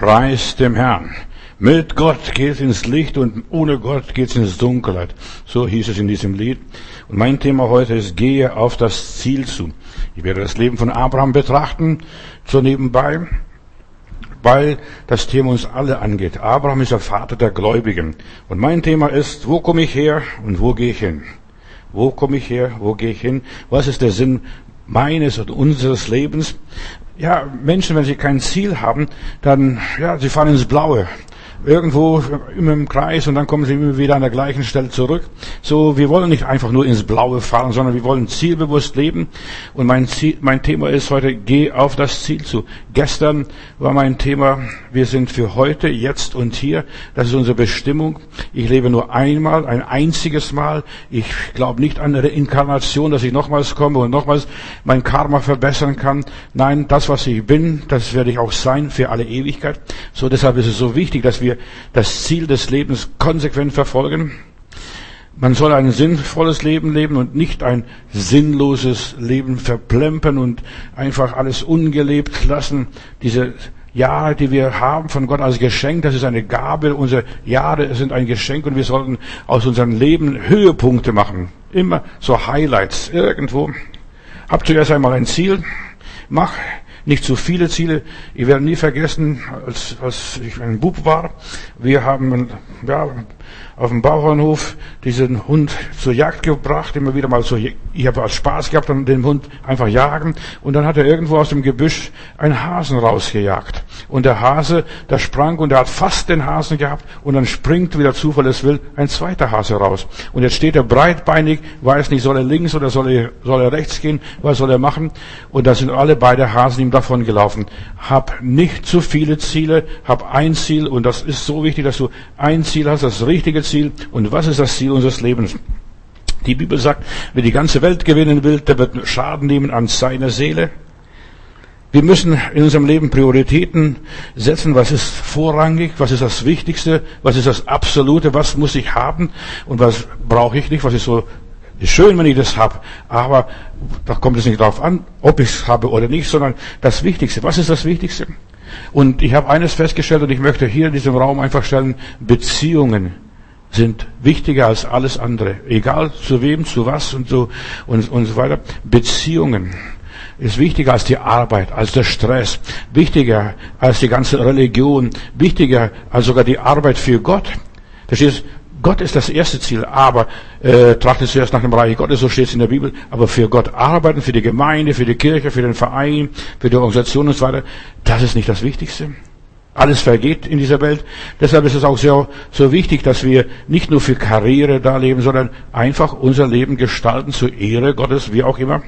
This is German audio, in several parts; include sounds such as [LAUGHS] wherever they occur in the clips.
Preis dem Herrn. Mit Gott geht's ins Licht und ohne Gott geht's ins Dunkelheit. So hieß es in diesem Lied. Und mein Thema heute ist, gehe auf das Ziel zu. Ich werde das Leben von Abraham betrachten, so nebenbei, weil das Thema uns alle angeht. Abraham ist der Vater der Gläubigen. Und mein Thema ist, wo komme ich her und wo gehe ich hin? Wo komme ich her? Wo gehe ich hin? Was ist der Sinn meines und unseres Lebens? Ja, Menschen, wenn sie kein Ziel haben, dann, ja, sie fahren ins Blaue irgendwo immer im Kreis und dann kommen sie immer wieder an der gleichen Stelle zurück. So, wir wollen nicht einfach nur ins Blaue fahren, sondern wir wollen zielbewusst leben. Und mein, Ziel, mein Thema ist heute, geh auf das Ziel zu. Gestern war mein Thema, wir sind für heute, jetzt und hier. Das ist unsere Bestimmung. Ich lebe nur einmal, ein einziges Mal. Ich glaube nicht an eine Reinkarnation, dass ich nochmals komme und nochmals mein Karma verbessern kann. Nein, das, was ich bin, das werde ich auch sein für alle Ewigkeit. So, deshalb ist es so wichtig, dass wir wir das Ziel des Lebens konsequent verfolgen. Man soll ein sinnvolles Leben leben und nicht ein sinnloses Leben verplempern und einfach alles ungelebt lassen. Diese Jahre, die wir haben von Gott als Geschenk, das ist eine Gabe. Unsere Jahre sind ein Geschenk und wir sollten aus unserem Leben Höhepunkte machen. Immer so Highlights irgendwo. Hab zuerst einmal ein Ziel. Mach nicht zu viele Ziele. Ich werde nie vergessen, als, als ich ein Bub war, wir haben ja, auf dem Bauernhof diesen Hund zur Jagd gebracht, immer wieder mal so, ich habe als Spaß gehabt, dann den Hund einfach jagen und dann hat er irgendwo aus dem Gebüsch einen Hasen rausgejagt. Und der Hase, der sprang und er hat fast den Hasen gehabt und dann springt, wie der Zufall es will, ein zweiter Hase raus. Und jetzt steht er breitbeinig, weiß nicht, soll er links oder soll er, soll er rechts gehen, was soll er machen? Und da sind alle beide Hasen ihm davon gelaufen. Hab nicht zu viele Ziele, hab ein Ziel und das ist so wichtig, dass du ein Ziel hast, das richtige Ziel. Und was ist das Ziel unseres Lebens? Die Bibel sagt, wer die ganze Welt gewinnen will, der wird Schaden nehmen an seiner Seele. Wir müssen in unserem Leben Prioritäten setzen. Was ist vorrangig? Was ist das Wichtigste? Was ist das Absolute? Was muss ich haben? Und was brauche ich nicht? Was ist so ist schön, wenn ich das habe, aber da kommt es nicht darauf an, ob ich es habe oder nicht, sondern das Wichtigste. Was ist das Wichtigste? Und ich habe eines festgestellt und ich möchte hier in diesem Raum einfach stellen, Beziehungen sind wichtiger als alles andere. Egal zu wem, zu was und so und, und so weiter. Beziehungen ist wichtiger als die Arbeit, als der Stress, wichtiger als die ganze Religion, wichtiger als sogar die Arbeit für Gott. Verstehst Gott ist das erste Ziel, aber äh, trachtet zuerst nach dem Reich Gottes, so steht es in der Bibel. Aber für Gott arbeiten, für die Gemeinde, für die Kirche, für den Verein, für die Organisation und so weiter, das ist nicht das Wichtigste. Alles vergeht in dieser Welt. Deshalb ist es auch so, so wichtig, dass wir nicht nur für Karriere da leben, sondern einfach unser Leben gestalten zur Ehre Gottes, wie auch immer.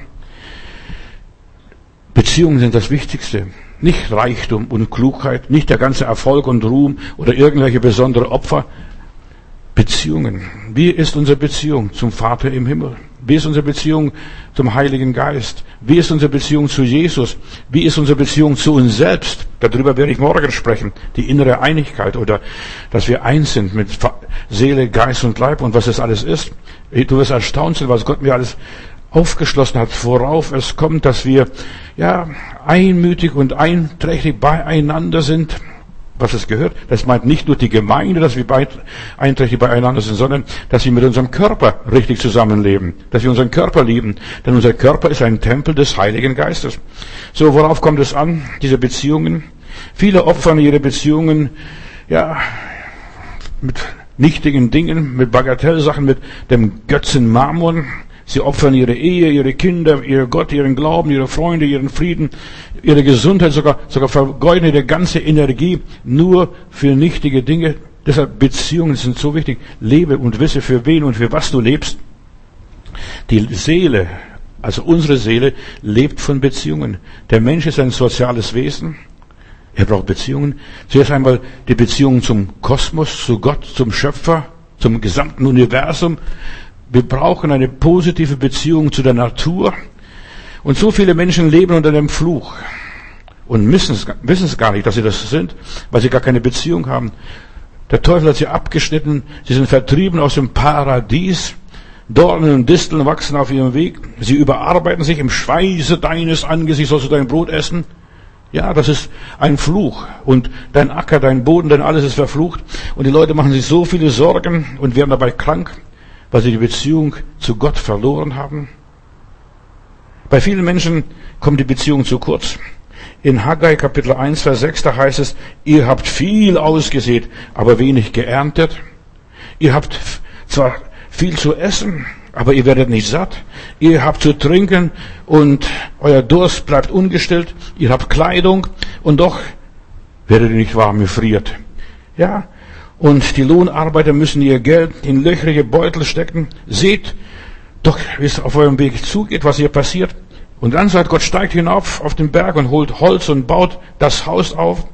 Beziehungen sind das Wichtigste. Nicht Reichtum und Klugheit, nicht der ganze Erfolg und Ruhm oder irgendwelche besondere Opfer. Beziehungen. Wie ist unsere Beziehung zum Vater im Himmel? Wie ist unsere Beziehung zum Heiligen Geist? Wie ist unsere Beziehung zu Jesus? Wie ist unsere Beziehung zu uns selbst? Darüber werde ich morgen sprechen. Die innere Einigkeit oder dass wir eins sind mit Seele, Geist und Leib und was es alles ist. Du wirst erstaunt sein, was Gott mir alles aufgeschlossen hat, worauf es kommt, dass wir ja einmütig und einträchtig beieinander sind. Was es gehört, das meint nicht nur die Gemeinde, dass wir einträchtig beieinander sind, sondern dass wir mit unserem Körper richtig zusammenleben, dass wir unseren Körper lieben, denn unser Körper ist ein Tempel des Heiligen Geistes. So, worauf kommt es an, diese Beziehungen? Viele opfern ihre Beziehungen, ja, mit nichtigen Dingen, mit Bagatellsachen, mit dem Götzen Mammon, Sie opfern ihre Ehe, ihre Kinder, ihr Gott, ihren Glauben, ihre Freunde, ihren Frieden, ihre Gesundheit, sogar, sogar vergeuden ihre ganze Energie nur für nichtige Dinge. Deshalb Beziehungen sind so wichtig. Lebe und wisse, für wen und für was du lebst. Die Seele, also unsere Seele, lebt von Beziehungen. Der Mensch ist ein soziales Wesen. Er braucht Beziehungen. Zuerst einmal die Beziehung zum Kosmos, zu Gott, zum Schöpfer, zum gesamten Universum. Wir brauchen eine positive Beziehung zu der Natur. Und so viele Menschen leben unter dem Fluch und wissen es, gar nicht, dass sie das sind, weil sie gar keine Beziehung haben. Der Teufel hat sie abgeschnitten, sie sind vertrieben aus dem Paradies. Dornen und Disteln wachsen auf ihrem Weg. Sie überarbeiten sich im Schweiße deines Angesichts, sollst du dein Brot essen. Ja, das ist ein Fluch. Und dein Acker, dein Boden, dein alles ist verflucht. Und die Leute machen sich so viele Sorgen und werden dabei krank, weil sie die Beziehung zu Gott verloren haben. Bei vielen Menschen kommt die Beziehung zu kurz. In Haggai Kapitel 1, Vers 6, da heißt es, ihr habt viel ausgesät, aber wenig geerntet. Ihr habt zwar viel zu essen, aber ihr werdet nicht satt. Ihr habt zu trinken und euer Durst bleibt ungestillt. Ihr habt Kleidung und doch werdet ihr nicht warm, ihr friert. Ja, und die Lohnarbeiter müssen ihr Geld in löchrige Beutel stecken. Seht doch, wie es auf eurem Weg zugeht, was hier passiert. Und dann sagt Gott, steigt hinauf auf den Berg und holt Holz und baut das Haus auf.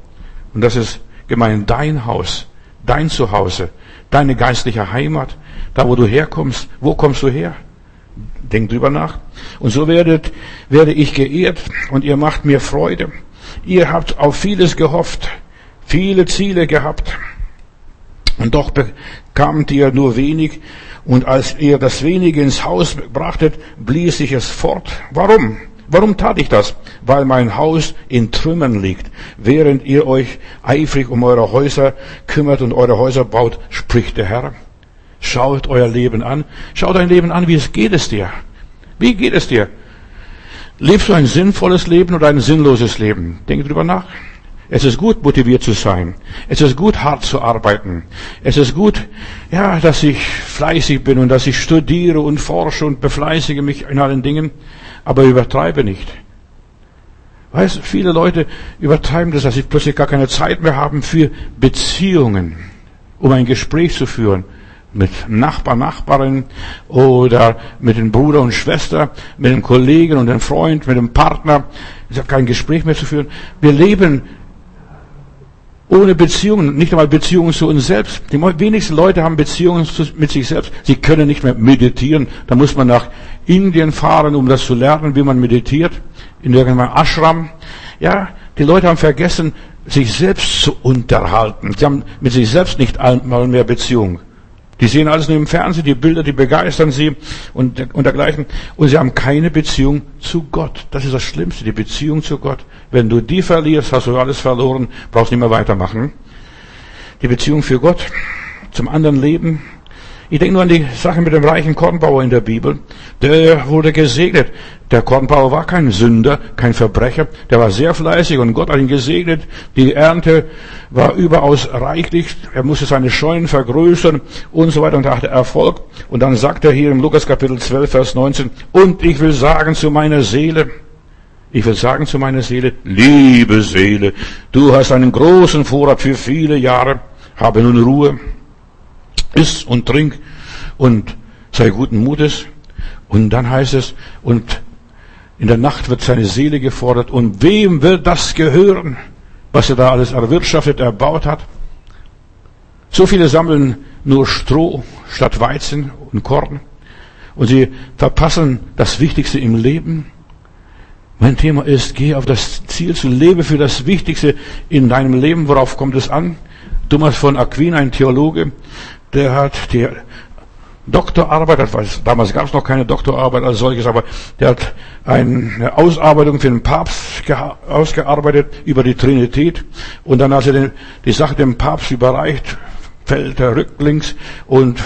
Und das ist gemein dein Haus, dein Zuhause, deine geistliche Heimat, da wo du herkommst. Wo kommst du her? Denk drüber nach. Und so werdet, werde ich geehrt und ihr macht mir Freude. Ihr habt auf vieles gehofft, viele Ziele gehabt. Und doch bekamt ihr nur wenig und als ihr das wenige ins Haus brachtet, blies ich es fort. Warum? Warum tat ich das? Weil mein Haus in Trümmern liegt, während ihr euch eifrig um eure Häuser kümmert und eure Häuser baut, spricht der Herr. Schaut euer Leben an. Schaut dein Leben an, wie es geht es dir? Wie geht es dir? Lebst du ein sinnvolles Leben oder ein sinnloses Leben? Denke drüber nach. Es ist gut, motiviert zu sein. Es ist gut, hart zu arbeiten. Es ist gut, ja, dass ich fleißig bin und dass ich studiere und forsche und befleißige mich in allen Dingen, aber übertreibe nicht. Weißt, viele Leute übertreiben das, dass sie plötzlich gar keine Zeit mehr haben für Beziehungen, um ein Gespräch zu führen mit Nachbar, Nachbarin oder mit dem Bruder und Schwester, mit dem Kollegen und dem Freund, mit dem Partner. Ich habe kein Gespräch mehr zu führen. Wir leben ohne Beziehungen, nicht einmal Beziehungen zu uns selbst. Die wenigsten Leute haben Beziehungen mit sich selbst. Sie können nicht mehr meditieren. Da muss man nach Indien fahren, um das zu lernen, wie man meditiert. In irgendeinem Ashram. Ja, die Leute haben vergessen, sich selbst zu unterhalten. Sie haben mit sich selbst nicht einmal mehr Beziehung. Die sehen alles nur im Fernsehen, die Bilder, die begeistern sie und, und dergleichen. Und sie haben keine Beziehung zu Gott. Das ist das Schlimmste, die Beziehung zu Gott. Wenn du die verlierst, hast du alles verloren, brauchst nicht mehr weitermachen. Die Beziehung für Gott, zum anderen Leben, ich denke nur an die Sache mit dem reichen Kornbauer in der Bibel. Der wurde gesegnet. Der Kornbauer war kein Sünder, kein Verbrecher. Der war sehr fleißig und Gott hat ihn gesegnet. Die Ernte war überaus reichlich. Er musste seine Scheunen vergrößern und so weiter und hatte Erfolg. Und dann sagt er hier im Lukas Kapitel 12, Vers 19, und ich will sagen zu meiner Seele, ich will sagen zu meiner Seele, liebe Seele, du hast einen großen Vorrat für viele Jahre, habe nun Ruhe iss und trink und sei guten Mutes. Und dann heißt es, und in der Nacht wird seine Seele gefordert. Und wem wird das gehören, was er da alles erwirtschaftet, erbaut hat? So viele sammeln nur Stroh statt Weizen und Korn. Und sie verpassen das Wichtigste im Leben. Mein Thema ist, geh auf das Ziel zu, lebe für das Wichtigste in deinem Leben. Worauf kommt es an? Thomas von Aquin, ein Theologe, der hat die Doktorarbeit, damals gab es noch keine Doktorarbeit als solches, aber der hat eine Ausarbeitung für den Papst ausgearbeitet über die Trinität. Und dann, als er die Sache dem Papst überreicht, fällt er rücklings und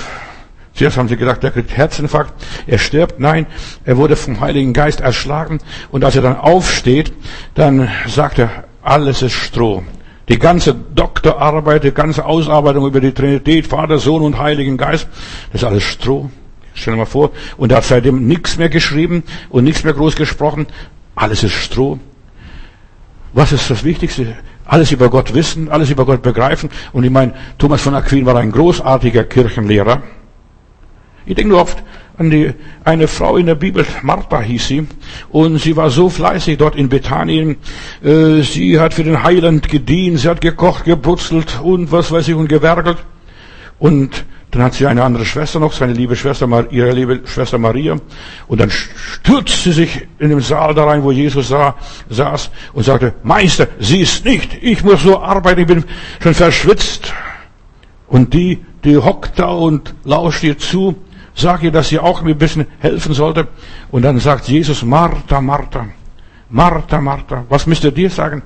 Zuerst haben sie gedacht, er kriegt Herzinfarkt, er stirbt. Nein, er wurde vom Heiligen Geist erschlagen. Und als er dann aufsteht, dann sagt er, alles ist Stroh. Die ganze Doktorarbeit, die ganze Ausarbeitung über die Trinität, Vater, Sohn und Heiligen Geist, das ist alles Stroh. Stell dir mal vor. Und er hat seitdem nichts mehr geschrieben und nichts mehr groß gesprochen. Alles ist Stroh. Was ist das Wichtigste? Alles über Gott wissen, alles über Gott begreifen. Und ich meine, Thomas von Aquin war ein großartiger Kirchenlehrer. Ich denke nur oft die, eine Frau in der Bibel, Martha hieß sie, und sie war so fleißig dort in Bethanien. Äh, sie hat für den Heiland gedient, sie hat gekocht, gebrutzelt und was weiß ich und gewerkelt. Und dann hat sie eine andere Schwester noch, seine liebe Schwester, ihre liebe Schwester Maria. Und dann stürzte sie sich in den Saal da rein, wo Jesus sah, saß und sagte, Meister, sie ist nicht, ich muss so arbeiten, ich bin schon verschwitzt. Und die, die hockt da und lauscht ihr zu Sag ihr, dass sie auch mir ein bisschen helfen sollte. Und dann sagt Jesus, Martha, Martha, Martha, Martha. Was müsst ihr dir sagen?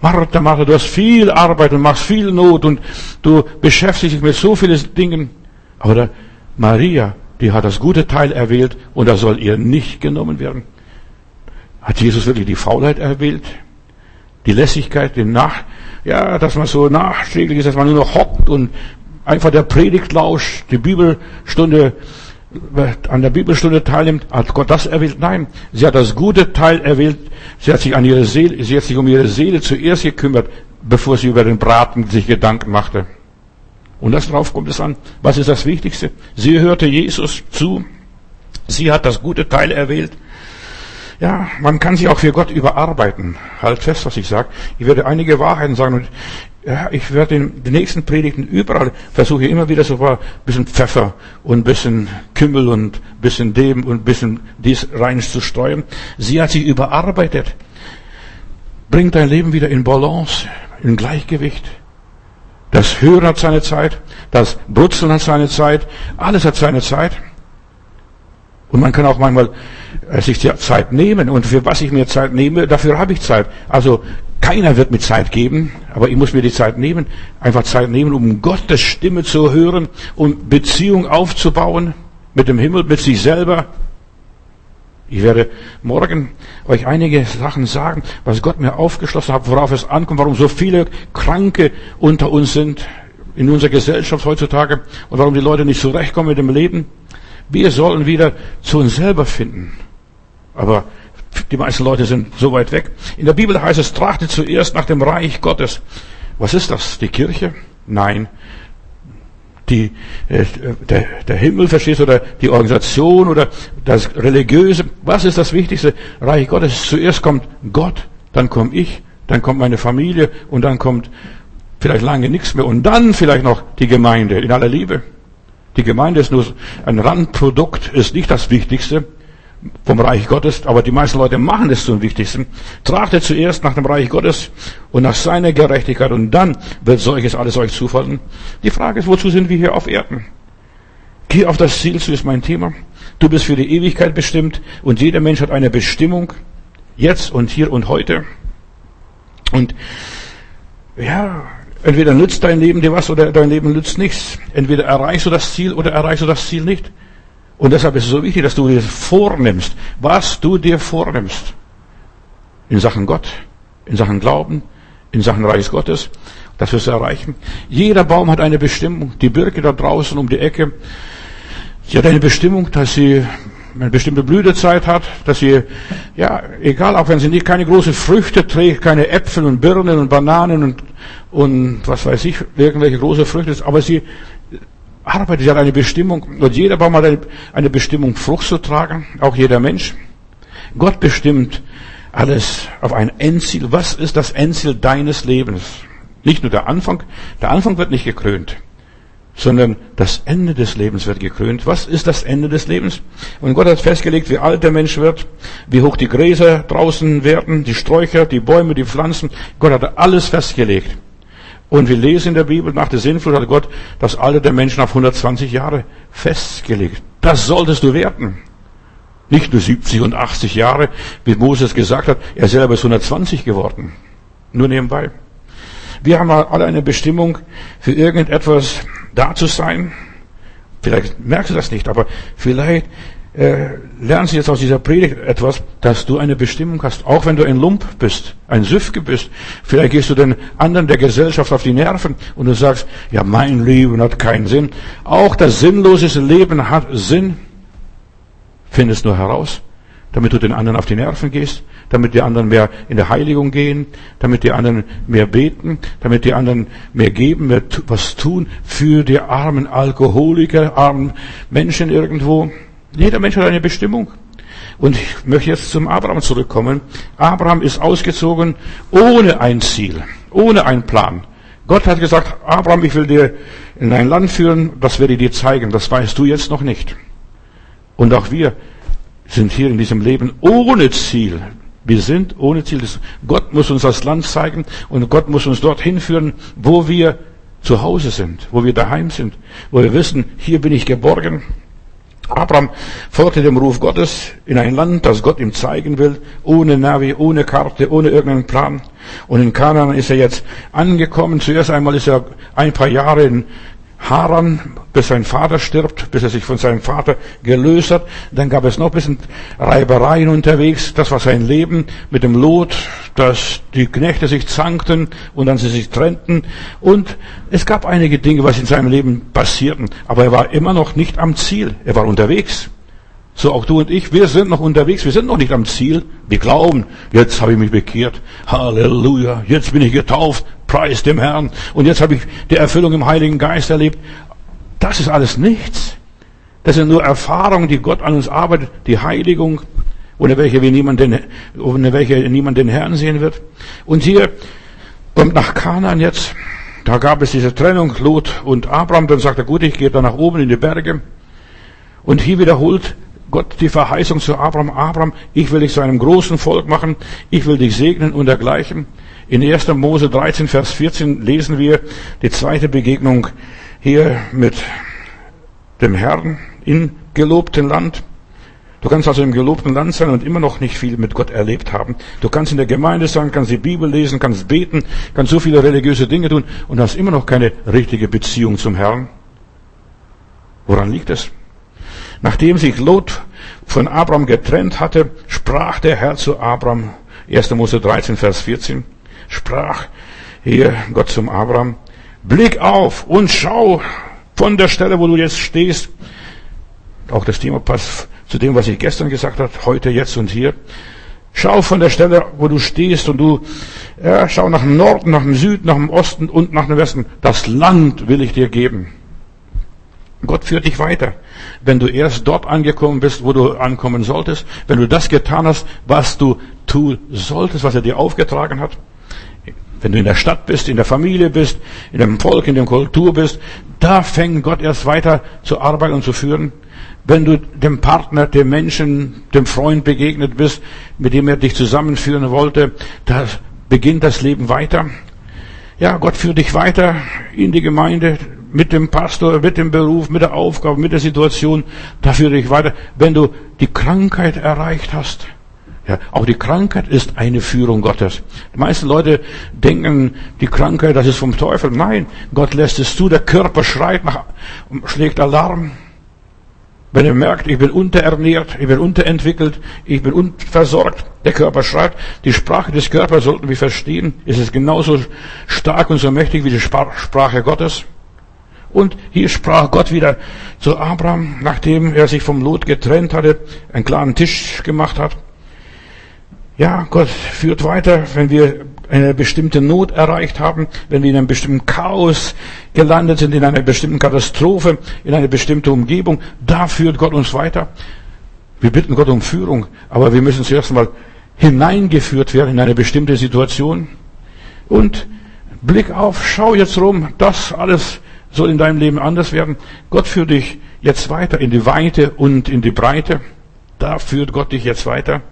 Martha, Martha, du hast viel Arbeit und machst viel Not und du beschäftigst dich mit so vielen Dingen. Aber Maria, die hat das gute Teil erwählt und das soll ihr nicht genommen werden. Hat Jesus wirklich die Faulheit erwählt? Die Lässigkeit, den Nach, ja, dass man so nachträglich ist, dass man nur noch hockt und einfach der Predigt lauscht, die Bibelstunde, an der Bibelstunde teilnimmt, hat Gott das erwählt? Nein. Sie hat das gute Teil erwählt. Sie hat sich an ihre Seele, sie hat sich um ihre Seele zuerst gekümmert, bevor sie über den Braten sich Gedanken machte. Und das darauf kommt es an. Was ist das Wichtigste? Sie hörte Jesus zu. Sie hat das gute Teil erwählt. Ja, man kann sich auch für Gott überarbeiten. Halt fest, was ich sage. Ich werde einige Wahrheiten sagen und ja, ich werde in den nächsten Predigten überall versuche immer wieder so ein bisschen Pfeffer und ein bisschen Kümmel und ein bisschen dem und ein bisschen dies rein zu streuen. Sie hat sich überarbeitet. Bringt dein Leben wieder in Balance, in Gleichgewicht. Das Hören hat seine Zeit, das Brutzeln hat seine Zeit, alles hat seine Zeit. Und man kann auch manchmal äh, sich Zeit nehmen. Und für was ich mir Zeit nehme, dafür habe ich Zeit. Also keiner wird mir Zeit geben, aber ich muss mir die Zeit nehmen, einfach Zeit nehmen, um Gottes Stimme zu hören, um Beziehung aufzubauen mit dem Himmel, mit sich selber. Ich werde morgen euch einige Sachen sagen, was Gott mir aufgeschlossen hat, worauf es ankommt, warum so viele Kranke unter uns sind in unserer Gesellschaft heutzutage und warum die Leute nicht zurechtkommen mit dem Leben. Wir sollen wieder zu uns selber finden. Aber die meisten Leute sind so weit weg. In der Bibel heißt es, trachtet zuerst nach dem Reich Gottes. Was ist das? Die Kirche? Nein. Die, äh, der, der Himmel, verstehst du, oder die Organisation oder das Religiöse. Was ist das Wichtigste? Reich Gottes. Zuerst kommt Gott, dann komme ich, dann kommt meine Familie und dann kommt vielleicht lange nichts mehr und dann vielleicht noch die Gemeinde in aller Liebe. Die Gemeinde ist nur ein Randprodukt, ist nicht das Wichtigste vom Reich Gottes, aber die meisten Leute machen es zum Wichtigsten. Trachtet zuerst nach dem Reich Gottes und nach seiner Gerechtigkeit und dann wird solches alles euch zufallen. Die Frage ist, wozu sind wir hier auf Erden? Geh auf das Ziel zu, ist mein Thema. Du bist für die Ewigkeit bestimmt und jeder Mensch hat eine Bestimmung, jetzt und hier und heute. Und ja, entweder nützt dein Leben dir was oder dein Leben nützt nichts. Entweder erreichst du das Ziel oder erreichst du das Ziel nicht. Und deshalb ist es so wichtig, dass du dir vornimmst, was du dir vornimmst. In Sachen Gott, in Sachen Glauben, in Sachen Reich Gottes, das wirst du erreichen. Jeder Baum hat eine Bestimmung. Die Birke da draußen um die Ecke, sie hat eine Bestimmung, dass sie eine bestimmte Blütezeit hat, dass sie, ja, egal, auch wenn sie nicht keine große Früchte trägt, keine Äpfel und Birnen und Bananen und, und was weiß ich, irgendwelche große Früchte, aber sie arbeitet, sie hat eine Bestimmung und jeder Baum hat eine, eine Bestimmung, Frucht zu tragen, auch jeder Mensch. Gott bestimmt alles auf ein Endziel. Was ist das Endziel deines Lebens? Nicht nur der Anfang, der Anfang wird nicht gekrönt, sondern das Ende des Lebens wird gekrönt. Was ist das Ende des Lebens? Und Gott hat festgelegt, wie alt der Mensch wird, wie hoch die Gräser draußen werden, die Sträucher, die Bäume, die Pflanzen. Gott hat alles festgelegt. Und wir lesen in der Bibel, nach der Sinnflut hat Gott das Alter der Menschen auf 120 Jahre festgelegt. Das solltest du werten. Nicht nur 70 und 80 Jahre, wie Moses gesagt hat, er selber ist 120 geworden. Nur nebenbei. Wir haben alle eine Bestimmung, für irgendetwas da zu sein. Vielleicht merkst du das nicht, aber vielleicht lernst du jetzt aus dieser Predigt etwas, dass du eine Bestimmung hast, auch wenn du ein Lump bist, ein Süfke bist. Vielleicht gehst du den anderen der Gesellschaft auf die Nerven und du sagst, ja, mein Leben hat keinen Sinn. Auch das sinnlose Leben hat Sinn. Findest nur heraus, damit du den anderen auf die Nerven gehst, damit die anderen mehr in der Heiligung gehen, damit die anderen mehr beten, damit die anderen mehr geben, mehr was tun für die armen Alkoholiker, armen Menschen irgendwo. Jeder Mensch hat eine Bestimmung. Und ich möchte jetzt zum Abraham zurückkommen. Abraham ist ausgezogen ohne ein Ziel, ohne einen Plan. Gott hat gesagt, Abraham, ich will dir in ein Land führen, das werde ich dir zeigen. Das weißt du jetzt noch nicht. Und auch wir sind hier in diesem Leben ohne Ziel. Wir sind ohne Ziel. Gott muss uns das Land zeigen und Gott muss uns dorthin führen, wo wir zu Hause sind, wo wir daheim sind, wo wir wissen, hier bin ich geborgen, Abraham folgte dem Ruf Gottes in ein Land, das Gott ihm zeigen will, ohne Navi, ohne Karte, ohne irgendeinen Plan. Und in Kanaan ist er jetzt angekommen. Zuerst einmal ist er ein paar Jahre in Haran, bis sein Vater stirbt, bis er sich von seinem Vater gelöst hat. Dann gab es noch ein bisschen Reibereien unterwegs. Das war sein Leben mit dem Lot, dass die Knechte sich zankten und dann sie sich trennten. Und es gab einige Dinge, was in seinem Leben passierten. Aber er war immer noch nicht am Ziel. Er war unterwegs. So auch du und ich, wir sind noch unterwegs, wir sind noch nicht am Ziel. Wir glauben, jetzt habe ich mich bekehrt. Halleluja, jetzt bin ich getauft, preis dem Herrn. Und jetzt habe ich die Erfüllung im Heiligen Geist erlebt. Das ist alles nichts. Das sind nur Erfahrungen, die Gott an uns arbeitet, die Heiligung, ohne welche wir niemanden, ohne welche niemand den Herrn sehen wird. Und hier kommt nach Kanaan jetzt, da gab es diese Trennung, Lot und Abraham, dann sagt er, gut, ich gehe da nach oben in die Berge. Und hier wiederholt Gott die Verheißung zu Abraham, Abraham, ich will dich zu einem großen Volk machen, ich will dich segnen und dergleichen. In 1. Mose 13, Vers 14 lesen wir die zweite Begegnung hier mit dem Herrn im gelobten Land. Du kannst also im gelobten Land sein und immer noch nicht viel mit Gott erlebt haben. Du kannst in der Gemeinde sein, kannst die Bibel lesen, kannst beten, kannst so viele religiöse Dinge tun und hast immer noch keine richtige Beziehung zum Herrn. Woran liegt es? Nachdem sich Lot von Abraham getrennt hatte, sprach der Herr zu Abraham, 1. Mose 13, Vers 14, sprach hier Gott zum Abraham, blick auf und schau von der Stelle, wo du jetzt stehst. Auch das Thema passt zu dem, was ich gestern gesagt habe, heute, jetzt und hier. Schau von der Stelle, wo du stehst und du, ja, schau nach dem Norden, nach dem Süden, nach dem Osten und nach dem Westen. Das Land will ich dir geben. Gott führt dich weiter. Wenn du erst dort angekommen bist, wo du ankommen solltest, wenn du das getan hast, was du tun solltest, was er dir aufgetragen hat, wenn du in der Stadt bist, in der Familie bist, in dem Volk, in der Kultur bist, da fängt Gott erst weiter zu arbeiten und zu führen. Wenn du dem Partner, dem Menschen, dem Freund begegnet bist, mit dem er dich zusammenführen wollte, da beginnt das Leben weiter. Ja, Gott führt dich weiter in die Gemeinde, mit dem Pastor, mit dem Beruf, mit der Aufgabe, mit der Situation, da führe ich weiter. Wenn du die Krankheit erreicht hast, ja, auch die Krankheit ist eine Führung Gottes. Die meisten Leute denken, die Krankheit, das ist vom Teufel. Nein, Gott lässt es zu, der Körper schreit nach, schlägt Alarm. Wenn er merkt, ich bin unterernährt, ich bin unterentwickelt, ich bin unversorgt, der Körper schreit, die Sprache des Körpers sollten wir verstehen, ist es genauso stark und so mächtig wie die Sprache Gottes. Und hier sprach Gott wieder zu Abraham, nachdem er sich vom Lot getrennt hatte, einen klaren Tisch gemacht hat. Ja, Gott führt weiter, wenn wir eine bestimmte Not erreicht haben, wenn wir in einem bestimmten Chaos gelandet sind, in einer bestimmten Katastrophe, in einer bestimmten Umgebung, da führt Gott uns weiter. Wir bitten Gott um Führung, aber wir müssen zuerst mal hineingeführt werden in eine bestimmte Situation. Und Blick auf, schau jetzt rum, das alles soll in deinem Leben anders werden. Gott führt dich jetzt weiter in die Weite und in die Breite. Da führt Gott dich jetzt weiter.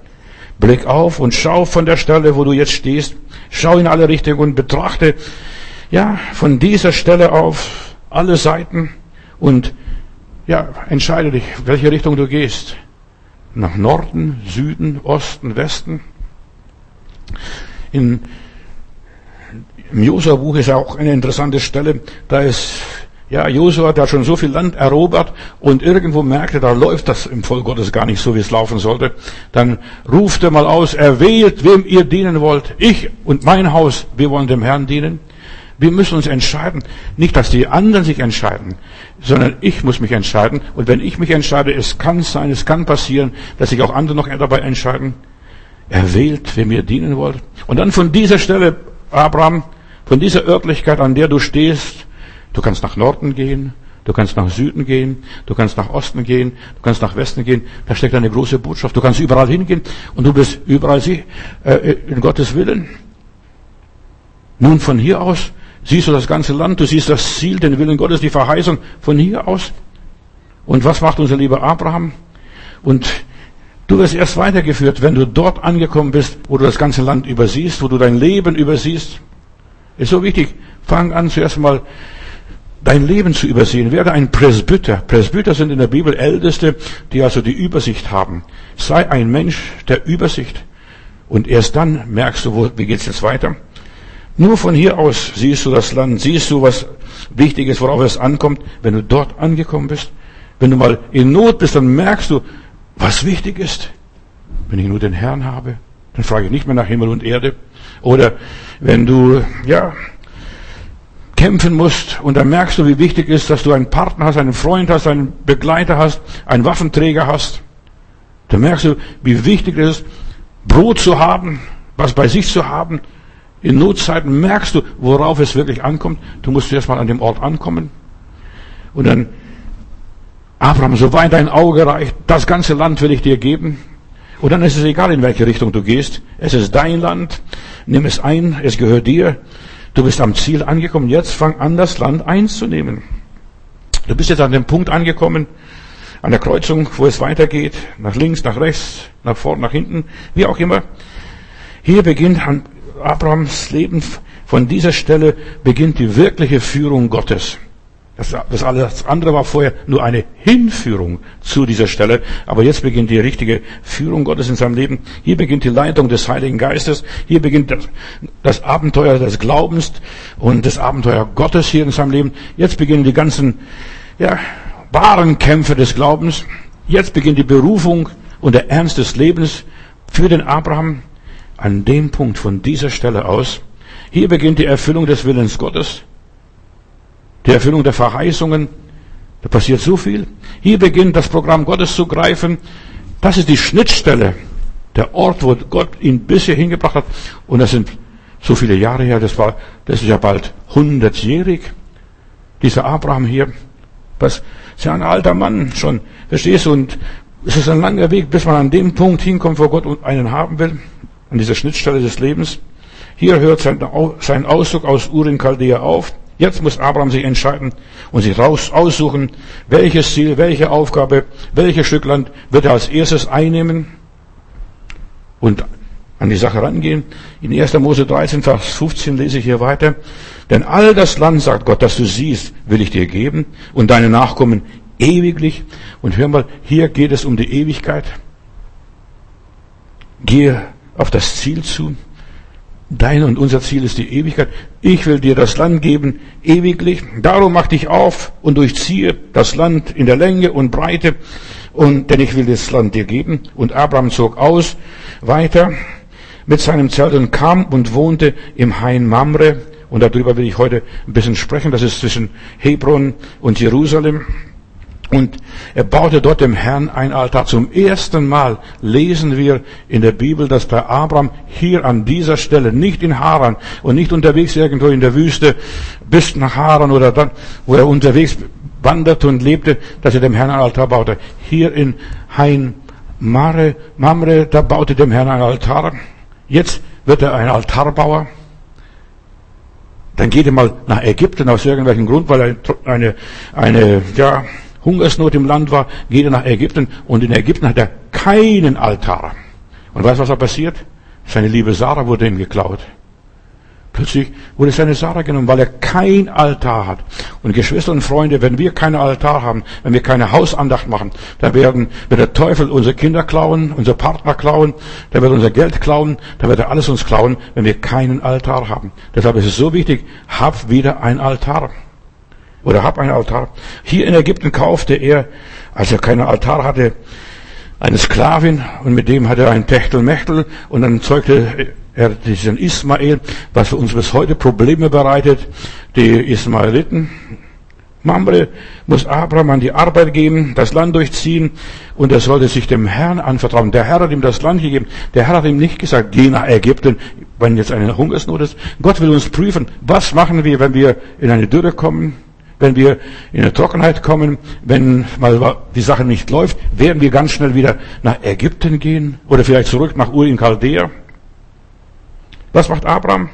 Blick auf und schau von der Stelle, wo du jetzt stehst. Schau in alle Richtungen und betrachte, ja, von dieser Stelle auf alle Seiten und, ja, entscheide dich, welche Richtung du gehst. Nach Norden, Süden, Osten, Westen. In im Josua-Buch ist auch eine interessante Stelle. Da ist, ja, Josua, der hat schon so viel Land erobert und irgendwo merkte, da läuft das im Volk Gottes gar nicht so, wie es laufen sollte. Dann ruft er mal aus, erwählt, wem ihr dienen wollt. Ich und mein Haus, wir wollen dem Herrn dienen. Wir müssen uns entscheiden. Nicht, dass die anderen sich entscheiden, sondern ich muss mich entscheiden. Und wenn ich mich entscheide, es kann sein, es kann passieren, dass sich auch andere noch dabei entscheiden. Erwählt, wem ihr dienen wollt. Und dann von dieser Stelle Abraham, von dieser Örtlichkeit, an der du stehst, du kannst nach Norden gehen, du kannst nach Süden gehen, du kannst nach Osten gehen, du kannst nach Westen gehen, da steckt eine große Botschaft. Du kannst überall hingehen und du bist überall äh, in Gottes Willen. Nun von hier aus siehst du das ganze Land, du siehst das Ziel, den Willen Gottes, die Verheißung von hier aus. Und was macht unser lieber Abraham? Und Du wirst erst weitergeführt, wenn du dort angekommen bist, wo du das ganze Land übersiehst, wo du dein Leben übersiehst. Ist so wichtig. Fang an zuerst mal dein Leben zu übersehen. Werde ein Presbyter. Presbyter sind in der Bibel Älteste, die also die Übersicht haben. Sei ein Mensch der Übersicht. Und erst dann merkst du, wo, wie geht's jetzt weiter. Nur von hier aus siehst du das Land, siehst du, was wichtig ist, worauf es ankommt. Wenn du dort angekommen bist, wenn du mal in Not bist, dann merkst du, was wichtig ist. Wenn ich nur den Herrn habe, dann frage ich nicht mehr nach Himmel und Erde. Oder wenn du, ja, kämpfen musst und dann merkst du, wie wichtig ist, dass du einen Partner hast, einen Freund hast, einen Begleiter hast, einen Waffenträger hast. Dann merkst du, wie wichtig es ist, Brot zu haben, was bei sich zu haben. In Notzeiten merkst du, worauf es wirklich ankommt. Du musst erst mal an dem Ort ankommen. Und dann, Abraham, soweit dein Auge reicht, das ganze Land will ich dir geben. Und dann ist es egal, in welche Richtung du gehst. Es ist dein Land. Nimm es ein. Es gehört dir. Du bist am Ziel angekommen. Jetzt fang an, das Land einzunehmen. Du bist jetzt an dem Punkt angekommen, an der Kreuzung, wo es weitergeht. Nach links, nach rechts, nach vorn, nach hinten. Wie auch immer. Hier beginnt Abrahams Leben. Von dieser Stelle beginnt die wirkliche Führung Gottes. Das, das alles andere war vorher nur eine Hinführung zu dieser Stelle. Aber jetzt beginnt die richtige Führung Gottes in seinem Leben. Hier beginnt die Leitung des Heiligen Geistes. Hier beginnt das, das Abenteuer des Glaubens und das Abenteuer Gottes hier in seinem Leben. Jetzt beginnen die ganzen, ja, wahren Kämpfe des Glaubens. Jetzt beginnt die Berufung und der Ernst des Lebens für den Abraham an dem Punkt von dieser Stelle aus. Hier beginnt die Erfüllung des Willens Gottes die Erfüllung der Verheißungen. Da passiert so viel. Hier beginnt das Programm Gottes zu greifen. Das ist die Schnittstelle, der Ort, wo Gott ihn bisher hingebracht hat. Und das sind so viele Jahre her, das war, das ist ja bald hundertjährig. Dieser Abraham hier, was, ist ja ein alter Mann schon, verstehst du? Und es ist ein langer Weg, bis man an dem Punkt hinkommt, wo Gott einen haben will, an dieser Schnittstelle des Lebens. Hier hört sein, Ausdruck aus Urin Chaldea auf. Jetzt muss Abraham sich entscheiden und sich raus aussuchen, welches Ziel, welche Aufgabe, welches Stück Land wird er als erstes einnehmen und an die Sache rangehen. In 1. Mose 13, Vers 15 lese ich hier weiter. Denn all das Land, sagt Gott, das du siehst, will ich dir geben und deine Nachkommen ewiglich. Und hör mal, hier geht es um die Ewigkeit. Gehe auf das Ziel zu. Dein und unser Ziel ist die Ewigkeit. Ich will dir das Land geben, ewiglich. Darum mach dich auf und durchziehe das Land in der Länge und Breite. Und, denn ich will das Land dir geben. Und Abraham zog aus, weiter mit seinem Zelt und kam und wohnte im Hain Mamre. Und darüber will ich heute ein bisschen sprechen. Das ist zwischen Hebron und Jerusalem. Und er baute dort dem Herrn ein Altar. Zum ersten Mal lesen wir in der Bibel, dass der Abraham hier an dieser Stelle, nicht in Haran und nicht unterwegs irgendwo in der Wüste bis nach Haran oder dann, wo er unterwegs wanderte und lebte, dass er dem Herrn ein Altar baute. Hier in Hain Mare, Mamre, da baute dem Herrn ein Altar. Jetzt wird er ein Altarbauer. Dann geht er mal nach Ägypten aus irgendwelchen Grund, weil er eine, eine, ja, Hungersnot im Land war, geht er nach Ägypten und in Ägypten hat er keinen Altar. Und weißt du, was da passiert? Seine liebe Sarah wurde ihm geklaut. Plötzlich wurde seine Sarah genommen, weil er kein Altar hat. Und Geschwister und Freunde, wenn wir keinen Altar haben, wenn wir keine Hausandacht machen, dann werden, wird der Teufel unsere Kinder klauen, unsere Partner klauen, der wird unser Geld klauen, da wird er alles uns klauen, wenn wir keinen Altar haben. Deshalb ist es so wichtig, hab wieder ein Altar oder hab einen Altar. Hier in Ägypten kaufte er, als er keinen Altar hatte, eine Sklavin und mit dem hatte er ein Techtelmechtel und dann zeugte er diesen Ismael, was für uns bis heute Probleme bereitet, die Ismaeliten. Mamre muss Abraham an die Arbeit geben, das Land durchziehen und er sollte sich dem Herrn anvertrauen. Der Herr hat ihm das Land gegeben. Der Herr hat ihm nicht gesagt, geh nach Ägypten, wenn jetzt eine Hungersnot ist. Gott will uns prüfen, was machen wir, wenn wir in eine Dürre kommen, wenn wir in eine Trockenheit kommen, wenn mal die Sache nicht läuft, werden wir ganz schnell wieder nach Ägypten gehen oder vielleicht zurück nach Ur in Chaldea. Was macht Abraham?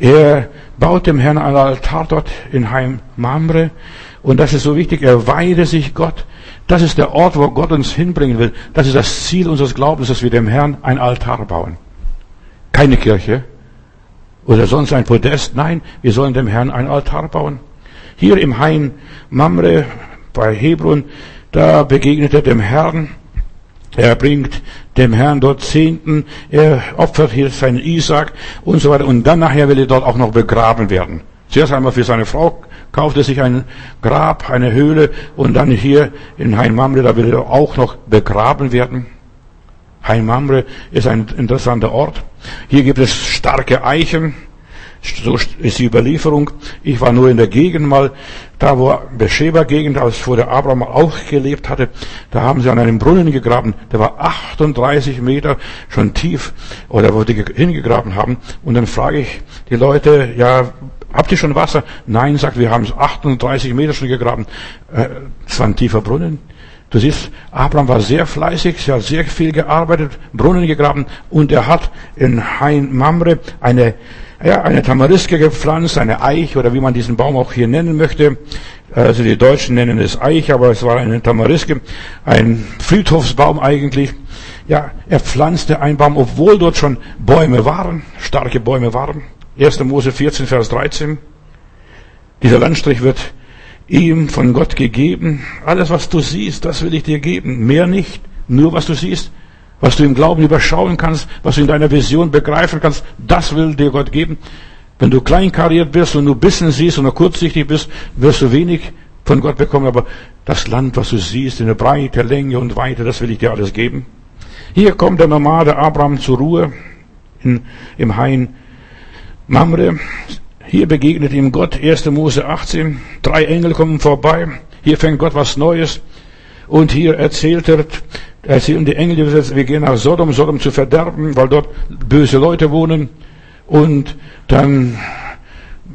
Er baut dem Herrn ein Altar dort in Heim Mamre. Und das ist so wichtig. Er weide sich Gott. Das ist der Ort, wo Gott uns hinbringen will. Das ist das Ziel unseres Glaubens, dass wir dem Herrn ein Altar bauen. Keine Kirche, oder sonst ein Podest. Nein, wir sollen dem Herrn ein Altar bauen. Hier im Hain Mamre bei Hebron, da begegnet er dem Herrn. Er bringt dem Herrn dort Zehnten, er opfert hier seinen Isaac und so weiter. Und dann nachher will er dort auch noch begraben werden. Zuerst einmal für seine Frau kauft er sich ein Grab, eine Höhle und dann hier in Hain Mamre, da will er auch noch begraben werden. Hain Mamre ist ein interessanter Ort. Hier gibt es starke Eichen. So ist die Überlieferung. Ich war nur in der Gegend mal, da wo Bescheba-Gegend, als wo der Abraham auch gelebt hatte, da haben sie an einem Brunnen gegraben, der war 38 Meter schon tief, oder wo die hingegraben haben. Und dann frage ich die Leute, ja, habt ihr schon Wasser? Nein, sagt, wir haben 38 Meter schon gegraben. Äh, es war ein tiefer Brunnen. Du siehst, Abraham war sehr fleißig, er hat sehr viel gearbeitet, Brunnen gegraben und er hat in Hain Mamre eine, ja, eine Tamariske gepflanzt, eine Eich oder wie man diesen Baum auch hier nennen möchte. Also die Deutschen nennen es Eich, aber es war eine Tamariske, ein Friedhofsbaum eigentlich. Ja, er pflanzte einen Baum, obwohl dort schon Bäume waren, starke Bäume waren. 1. Mose 14, Vers 13. Dieser Landstrich wird ihm von Gott gegeben. Alles, was du siehst, das will ich dir geben. Mehr nicht. Nur was du siehst, was du im Glauben überschauen kannst, was du in deiner Vision begreifen kannst, das will dir Gott geben. Wenn du kleinkariert bist und nur bisschen siehst und nur kurzsichtig bist, wirst du wenig von Gott bekommen. Aber das Land, was du siehst, in der Breite, Länge und Weite, das will ich dir alles geben. Hier kommt der Nomade Abraham zur Ruhe in, im Hain Mamre. Hier begegnet ihm Gott, 1. Mose 18. Drei Engel kommen vorbei. Hier fängt Gott was Neues. Und hier erzählt er, erzählen die Engel, wir gehen nach Sodom, Sodom zu verderben, weil dort böse Leute wohnen. Und dann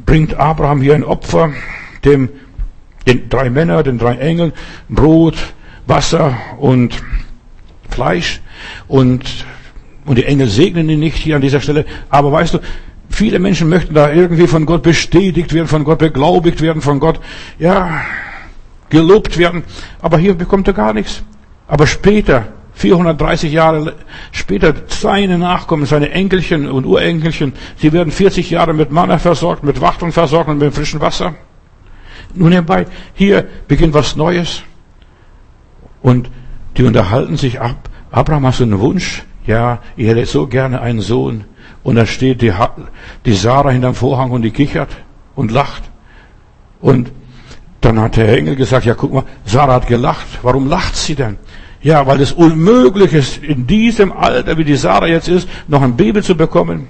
bringt Abraham hier ein Opfer, dem, den drei Männer, den drei Engeln, Brot, Wasser und Fleisch. Und, und die Engel segnen ihn nicht hier an dieser Stelle. Aber weißt du, Viele Menschen möchten da irgendwie von Gott bestätigt werden, von Gott beglaubigt werden, von Gott, ja, gelobt werden. Aber hier bekommt er gar nichts. Aber später, 430 Jahre später, seine Nachkommen, seine Enkelchen und Urenkelchen, sie werden 40 Jahre mit Manna versorgt, mit Wachteln versorgt und mit frischem Wasser. Nun nebenbei, hier beginnt was Neues. Und die unterhalten sich ab. Abraham, hast du einen Wunsch? Ja, ich hätte so gerne einen Sohn. Und dann steht die, die Sarah hinterm Vorhang und die kichert und lacht. Und dann hat der Engel gesagt, ja guck mal, Sarah hat gelacht. Warum lacht sie denn? Ja, weil es unmöglich ist, in diesem Alter, wie die Sarah jetzt ist, noch ein Baby zu bekommen.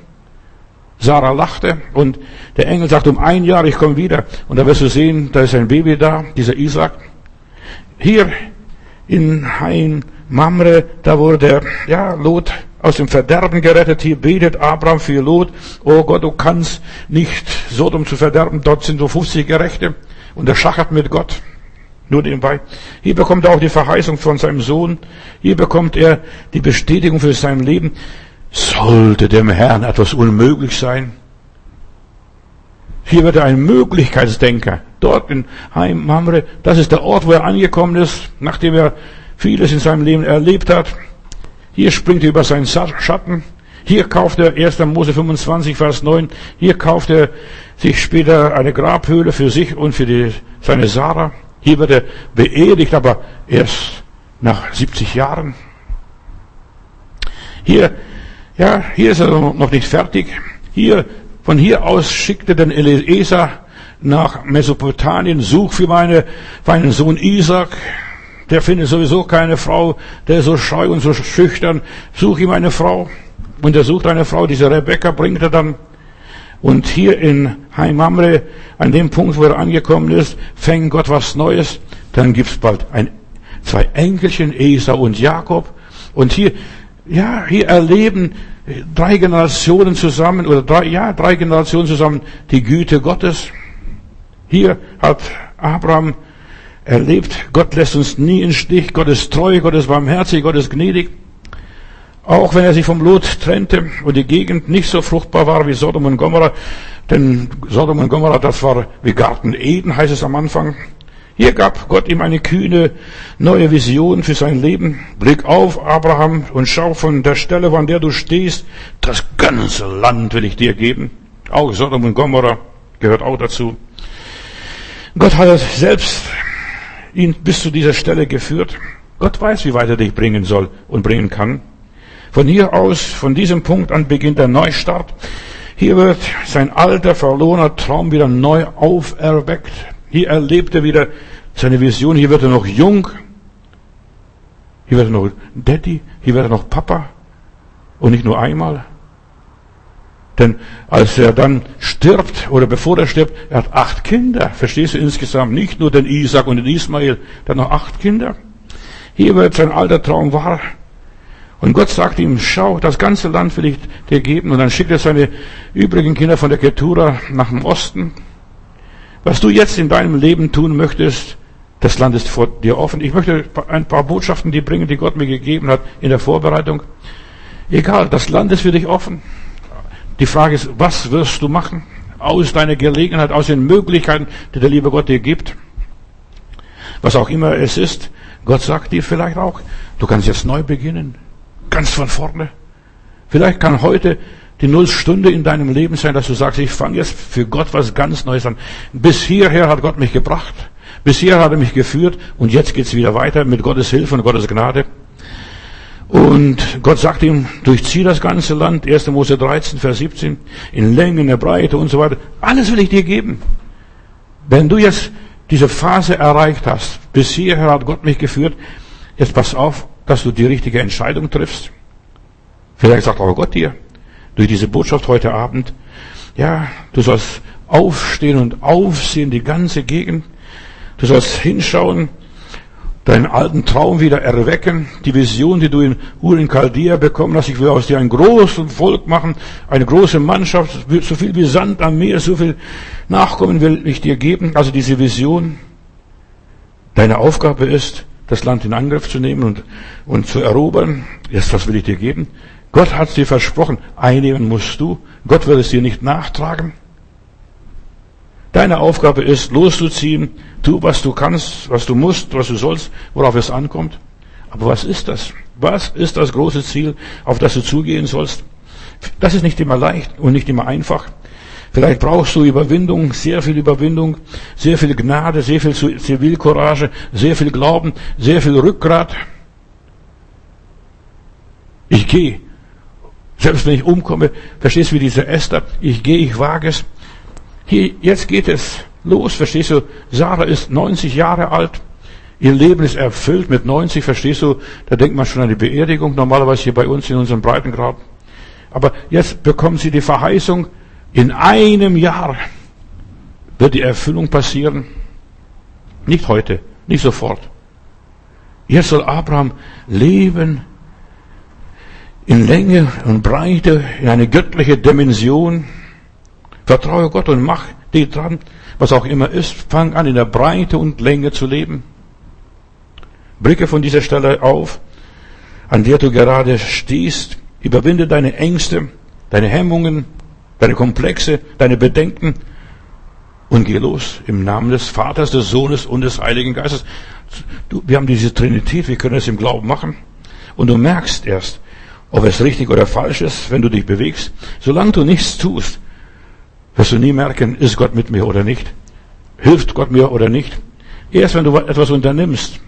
Sarah lachte und der Engel sagt, um ein Jahr, ich komme wieder. Und da wirst du sehen, da ist ein Baby da, dieser Isaac. Hier in Hain Mamre, da wurde, ja, Lot aus dem Verderben gerettet. Hier betet Abraham für Lot. Oh Gott, du kannst nicht Sodom zu verderben. Dort sind so 50 Gerechte. Und er schachert mit Gott. Nur nebenbei. Hier bekommt er auch die Verheißung von seinem Sohn. Hier bekommt er die Bestätigung für sein Leben. Sollte dem Herrn etwas unmöglich sein? Hier wird er ein Möglichkeitsdenker. Dort in Heim Mamre, das ist der Ort, wo er angekommen ist, nachdem er vieles in seinem Leben erlebt hat. Hier springt er über seinen Schatten. Hier kauft er 1. Mose 25, Vers 9. Hier kauft er sich später eine Grabhöhle für sich und für die, seine Sarah. Hier wird er beerdigt, aber erst nach 70 Jahren. Hier, ja, hier ist er noch nicht fertig. Hier, von hier aus schickte den Eliezer nach Mesopotamien, such für meine, für meinen Sohn Isaac. Der findet sowieso keine Frau, der ist so scheu und so schüchtern. Such ihm eine Frau. Und er sucht eine Frau, diese Rebecca bringt er dann. Und hier in Heimamre, an dem Punkt, wo er angekommen ist, fängt Gott was Neues. Dann gibt's bald ein, zwei Enkelchen, Esau und Jakob. Und hier, ja, hier erleben drei Generationen zusammen, oder drei, ja, drei Generationen zusammen die Güte Gottes. Hier hat Abraham erlebt. Gott lässt uns nie in Stich. Gott ist treu, Gott ist barmherzig, Gott ist gnädig. Auch wenn er sich vom Lot trennte und die Gegend nicht so fruchtbar war wie Sodom und Gomorra, denn Sodom und Gomorra, das war wie Garten Eden, heißt es am Anfang. Hier gab Gott ihm eine kühne, neue Vision für sein Leben. Blick auf, Abraham, und schau von der Stelle, an der du stehst, das ganze Land will ich dir geben. Auch Sodom und Gomorra gehört auch dazu. Gott hat selbst ihn bis zu dieser Stelle geführt. Gott weiß, wie weit er dich bringen soll und bringen kann. Von hier aus, von diesem Punkt an beginnt der Neustart. Hier wird sein alter, verlorener Traum wieder neu auferweckt. Hier erlebt er wieder seine Vision. Hier wird er noch jung. Hier wird er noch Daddy. Hier wird er noch Papa. Und nicht nur einmal. Denn als er dann stirbt, oder bevor er stirbt, er hat acht Kinder. Verstehst du insgesamt? Nicht nur den Isaac und den Ismael, dann noch acht Kinder. Hier wird sein alter Traum wahr. Und Gott sagt ihm, schau, das ganze Land will ich dir geben. Und dann schickt er seine übrigen Kinder von der Ketura nach dem Osten. Was du jetzt in deinem Leben tun möchtest, das Land ist vor dir offen. Ich möchte ein paar Botschaften dir bringen, die Gott mir gegeben hat in der Vorbereitung. Egal, das Land ist für dich offen. Die Frage ist, was wirst du machen? Aus deiner Gelegenheit, aus den Möglichkeiten, die der liebe Gott dir gibt. Was auch immer es ist, Gott sagt dir vielleicht auch, du kannst jetzt neu beginnen. Ganz von vorne. Vielleicht kann heute die Nullstunde in deinem Leben sein, dass du sagst, ich fange jetzt für Gott was ganz Neues an. Bis hierher hat Gott mich gebracht. Bis hierher hat er mich geführt und jetzt geht's wieder weiter mit Gottes Hilfe und Gottes Gnade. Und Gott sagt ihm, durchzieh das ganze Land, 1. Mose 13, Vers 17, in Länge, in der Breite und so weiter. Alles will ich dir geben. Wenn du jetzt diese Phase erreicht hast, bis hierher hat Gott mich geführt, jetzt pass auf, dass du die richtige Entscheidung triffst. Vielleicht sagt auch Gott dir, durch diese Botschaft heute Abend, ja, du sollst aufstehen und aufsehen, die ganze Gegend. Du sollst hinschauen, deinen alten Traum wieder erwecken, die Vision, die du in Ur Chaldea bekommen hast. Ich will aus dir ein großes Volk machen, eine große Mannschaft, so viel wie Sand am Meer, so viel Nachkommen will ich dir geben. Also diese Vision. Deine Aufgabe ist, das Land in Angriff zu nehmen und, und zu erobern. Jetzt, was will ich dir geben? Gott hat es dir versprochen. Einnehmen musst du. Gott wird es dir nicht nachtragen. Deine Aufgabe ist, loszuziehen. Tu, was du kannst, was du musst, was du sollst, worauf es ankommt. Aber was ist das? Was ist das große Ziel, auf das du zugehen sollst? Das ist nicht immer leicht und nicht immer einfach. Vielleicht brauchst du Überwindung, sehr viel Überwindung, sehr viel Gnade, sehr viel Zivilcourage, sehr viel Glauben, sehr viel Rückgrat. Ich gehe. Selbst wenn ich umkomme, verstehst du, wie dieser Esther, ich gehe, ich wage es. Hier, jetzt geht es los, verstehst du? Sarah ist 90 Jahre alt. Ihr Leben ist erfüllt mit 90, verstehst du? Da denkt man schon an die Beerdigung, normalerweise hier bei uns in unserem Breitengrad. Aber jetzt bekommen sie die Verheißung, in einem Jahr wird die Erfüllung passieren. Nicht heute, nicht sofort. Jetzt soll Abraham leben in Länge und Breite, in eine göttliche Dimension. Vertraue Gott und mach dich dran, was auch immer ist. Fang an, in der Breite und Länge zu leben. Blicke von dieser Stelle auf, an der du gerade stehst. Überwinde deine Ängste, deine Hemmungen, deine Komplexe, deine Bedenken und geh los im Namen des Vaters, des Sohnes und des Heiligen Geistes. Du, wir haben diese Trinität, wir können es im Glauben machen. Und du merkst erst, ob es richtig oder falsch ist, wenn du dich bewegst. Solange du nichts tust, wirst du nie merken, ist Gott mit mir oder nicht. Hilft Gott mir oder nicht. Erst wenn du etwas unternimmst,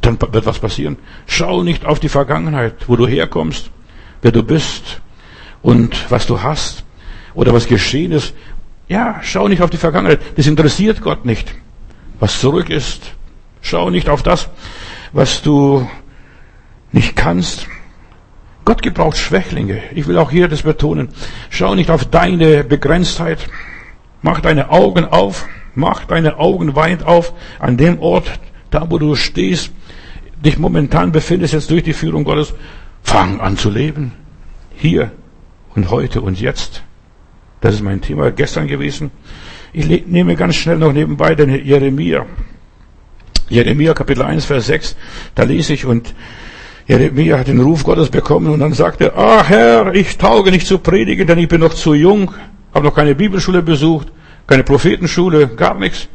dann wird was passieren. Schau nicht auf die Vergangenheit, wo du herkommst, wer du bist und was du hast oder was geschehen ist. Ja, schau nicht auf die Vergangenheit. Das interessiert Gott nicht. Was zurück ist. Schau nicht auf das, was du nicht kannst. Gott gebraucht Schwächlinge. Ich will auch hier das betonen. Schau nicht auf deine Begrenztheit. Mach deine Augen auf. Mach deine Augen weit auf an dem Ort, da wo du stehst, dich momentan befindest jetzt durch die Führung Gottes. Fang an zu leben. Hier und heute und jetzt. Das ist mein Thema gestern gewesen. Ich nehme ganz schnell noch nebenbei den Jeremia. Jeremia Kapitel 1, Vers 6. Da lese ich und Jeremia hat den Ruf Gottes bekommen und dann sagte ah Herr, ich tauge nicht zu predigen, denn ich bin noch zu jung, habe noch keine Bibelschule besucht, keine Prophetenschule, gar nichts.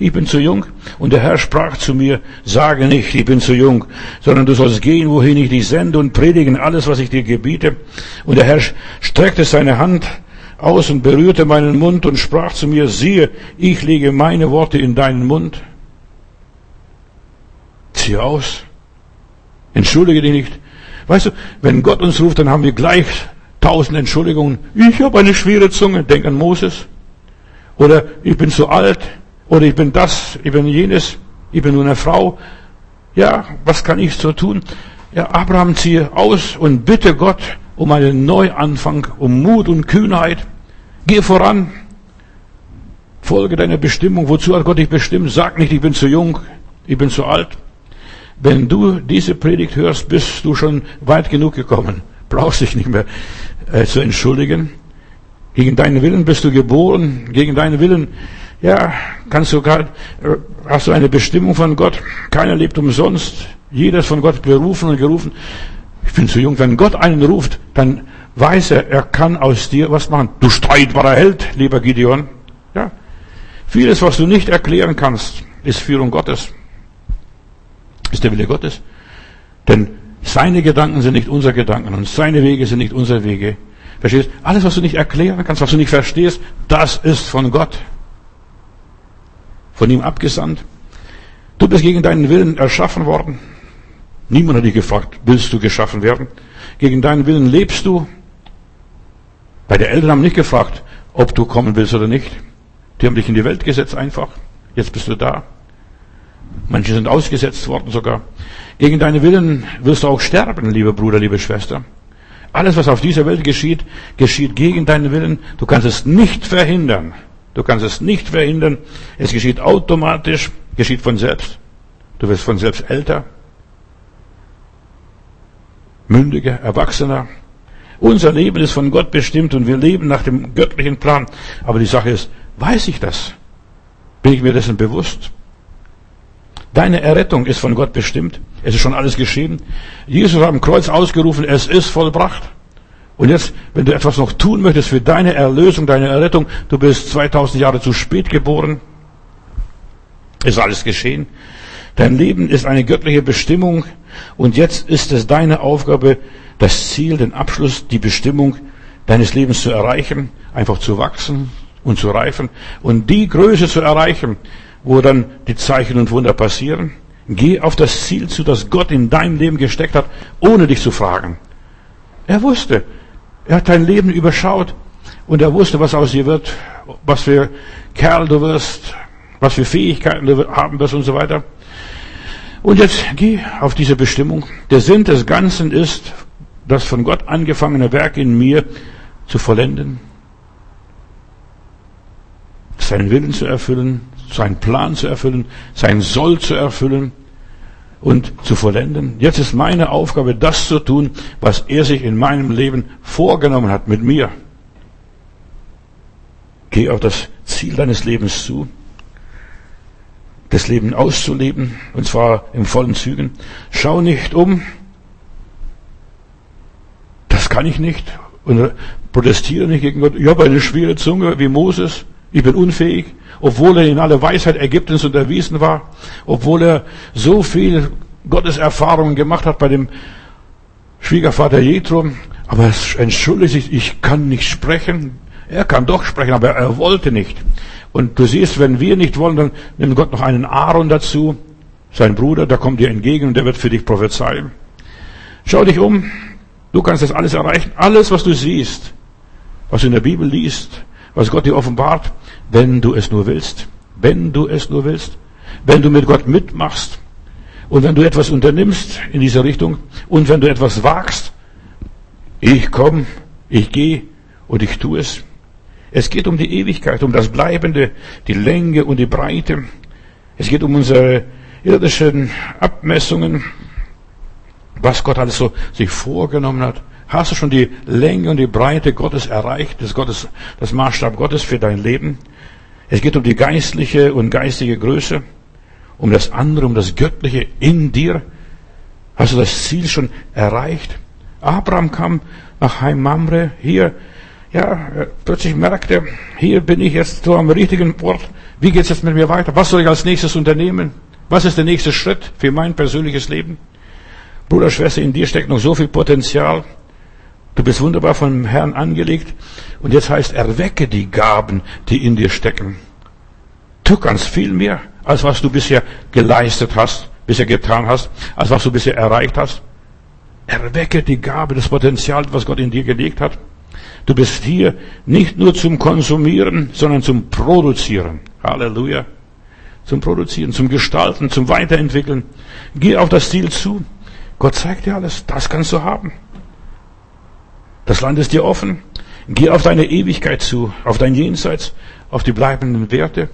Ich bin zu jung. Und der Herr sprach zu mir, sage nicht, ich bin zu jung, sondern du sollst gehen, wohin ich dich sende und predigen alles, was ich dir gebiete. Und der Herr streckte seine Hand aus und berührte meinen Mund und sprach zu mir, siehe, ich lege meine Worte in deinen Mund. Zieh aus. Entschuldige dich nicht. Weißt du, wenn Gott uns ruft, dann haben wir gleich tausend Entschuldigungen. Ich habe eine schwere Zunge. Denk an Moses. Oder ich bin zu alt. Oder ich bin das, ich bin jenes. Ich bin nur eine Frau. Ja, was kann ich so tun? Ja, Abraham ziehe aus und bitte Gott um einen Neuanfang, um Mut und Kühnheit. Geh voran. Folge deiner Bestimmung. Wozu hat Gott dich bestimmt? Sag nicht, ich bin zu jung, ich bin zu alt. Wenn du diese Predigt hörst, bist du schon weit genug gekommen. Brauchst dich nicht mehr äh, zu entschuldigen. Gegen deinen Willen bist du geboren. Gegen deinen Willen, ja, kannst du gar, äh, hast du eine Bestimmung von Gott. Keiner lebt umsonst. Jeder ist von Gott berufen und gerufen. Ich bin zu jung. Wenn Gott einen ruft, dann weiß er, er kann aus dir was machen. Du streitbarer Held, lieber Gideon. Ja. Vieles, was du nicht erklären kannst, ist Führung Gottes ist der Wille Gottes. Denn seine Gedanken sind nicht unsere Gedanken und seine Wege sind nicht unsere Wege. Verstehst? Alles, was du nicht erklären kannst, was du nicht verstehst, das ist von Gott. Von ihm abgesandt. Du bist gegen deinen Willen erschaffen worden. Niemand hat dich gefragt, willst du geschaffen werden? Gegen deinen Willen lebst du. Bei der Eltern haben nicht gefragt, ob du kommen willst oder nicht. Die haben dich in die Welt gesetzt einfach. Jetzt bist du da. Manche sind ausgesetzt worden sogar. Gegen deine Willen wirst du auch sterben, lieber Bruder, liebe Schwester. Alles, was auf dieser Welt geschieht, geschieht gegen deinen Willen. Du kannst es nicht verhindern. Du kannst es nicht verhindern. Es geschieht automatisch, geschieht von selbst. Du wirst von selbst älter, mündiger, erwachsener. Unser Leben ist von Gott bestimmt und wir leben nach dem göttlichen Plan. Aber die Sache ist, weiß ich das? Bin ich mir dessen bewusst? Deine Errettung ist von Gott bestimmt. Es ist schon alles geschehen. Jesus hat am Kreuz ausgerufen, es ist vollbracht. Und jetzt, wenn du etwas noch tun möchtest für deine Erlösung, deine Errettung, du bist 2000 Jahre zu spät geboren, ist alles geschehen. Dein Leben ist eine göttliche Bestimmung und jetzt ist es deine Aufgabe, das Ziel, den Abschluss, die Bestimmung deines Lebens zu erreichen, einfach zu wachsen und zu reifen und die Größe zu erreichen, wo dann die Zeichen und Wunder passieren. Geh auf das Ziel zu, das Gott in dein Leben gesteckt hat, ohne dich zu fragen. Er wusste. Er hat dein Leben überschaut und er wusste, was aus dir wird, was für Kerl du wirst, was für Fähigkeiten du haben wirst und so weiter. Und jetzt geh auf diese Bestimmung. Der Sinn des Ganzen ist, das von Gott angefangene Werk in mir zu vollenden, seinen Willen zu erfüllen, seinen Plan zu erfüllen, sein Soll zu erfüllen und zu vollenden. Jetzt ist meine Aufgabe, das zu tun, was er sich in meinem Leben vorgenommen hat mit mir. Geh auf das Ziel deines Lebens zu, das Leben auszuleben, und zwar im vollen Zügen. Schau nicht um, das kann ich nicht, und protestiere nicht gegen Gott. Ich habe eine schwere Zunge wie Moses, ich bin unfähig obwohl er in aller Weisheit Ägyptens unterwiesen war, obwohl er so viel Gottes Erfahrungen gemacht hat bei dem Schwiegervater Jethro, aber er entschuldigt sich, ich kann nicht sprechen. Er kann doch sprechen, aber er wollte nicht. Und du siehst, wenn wir nicht wollen, dann nimmt Gott noch einen Aaron dazu, sein Bruder, der kommt dir entgegen und der wird für dich prophezeien. Schau dich um, du kannst das alles erreichen. Alles, was du siehst, was du in der Bibel liest, was Gott dir offenbart, wenn du es nur willst. Wenn du es nur willst. Wenn du mit Gott mitmachst. Und wenn du etwas unternimmst in dieser Richtung. Und wenn du etwas wagst. Ich komme, ich gehe und ich tue es. Es geht um die Ewigkeit, um das Bleibende, die Länge und die Breite. Es geht um unsere irdischen Abmessungen, was Gott alles so sich vorgenommen hat. Hast du schon die Länge und die Breite Gottes erreicht, das Gottes, das Maßstab Gottes für dein Leben? Es geht um die geistliche und geistige Größe, um das andere, um das Göttliche in dir. Hast du das Ziel schon erreicht? Abraham kam nach Heim Mamre, hier, ja, plötzlich merkte, hier bin ich jetzt so am richtigen Ort. Wie geht's jetzt mit mir weiter? Was soll ich als nächstes unternehmen? Was ist der nächste Schritt für mein persönliches Leben? Bruder, Schwester, in dir steckt noch so viel Potenzial. Du bist wunderbar vom Herrn angelegt. Und jetzt heißt, erwecke die Gaben, die in dir stecken. Du kannst viel mehr, als was du bisher geleistet hast, bisher getan hast, als was du bisher erreicht hast. Erwecke die Gabe, das Potenzial, was Gott in dir gelegt hat. Du bist hier nicht nur zum Konsumieren, sondern zum Produzieren. Halleluja. Zum Produzieren, zum Gestalten, zum Weiterentwickeln. Geh auf das Ziel zu. Gott zeigt dir alles. Das kannst du haben. Das Land ist dir offen. Geh auf deine Ewigkeit zu, auf dein Jenseits, auf die bleibenden Werte.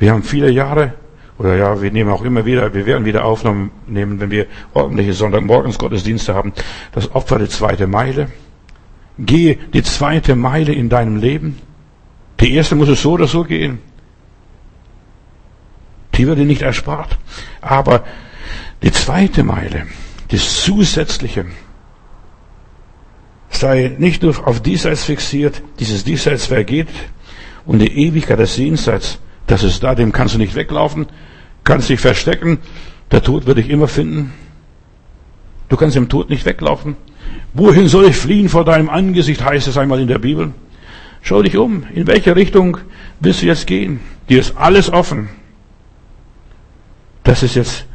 Wir haben viele Jahre, oder ja, wir nehmen auch immer wieder, wir werden wieder Aufnahmen nehmen, wenn wir ordentliche Sonntagmorgens Gottesdienste haben. Das Opfer der zweite Meile. Gehe die zweite Meile in deinem Leben. Die erste muss es so oder so gehen. Die wird dir nicht erspart. Aber die zweite Meile, das Zusätzliche, sei nicht nur auf diesseits fixiert, dieses diesseits vergeht und die Ewigkeit des Jenseits, das ist da, dem kannst du nicht weglaufen, kannst dich verstecken, der Tod wird dich immer finden. Du kannst dem Tod nicht weglaufen. Wohin soll ich fliehen vor deinem Angesicht, heißt es einmal in der Bibel. Schau dich um, in welche Richtung willst du jetzt gehen? Dir ist alles offen. Das ist jetzt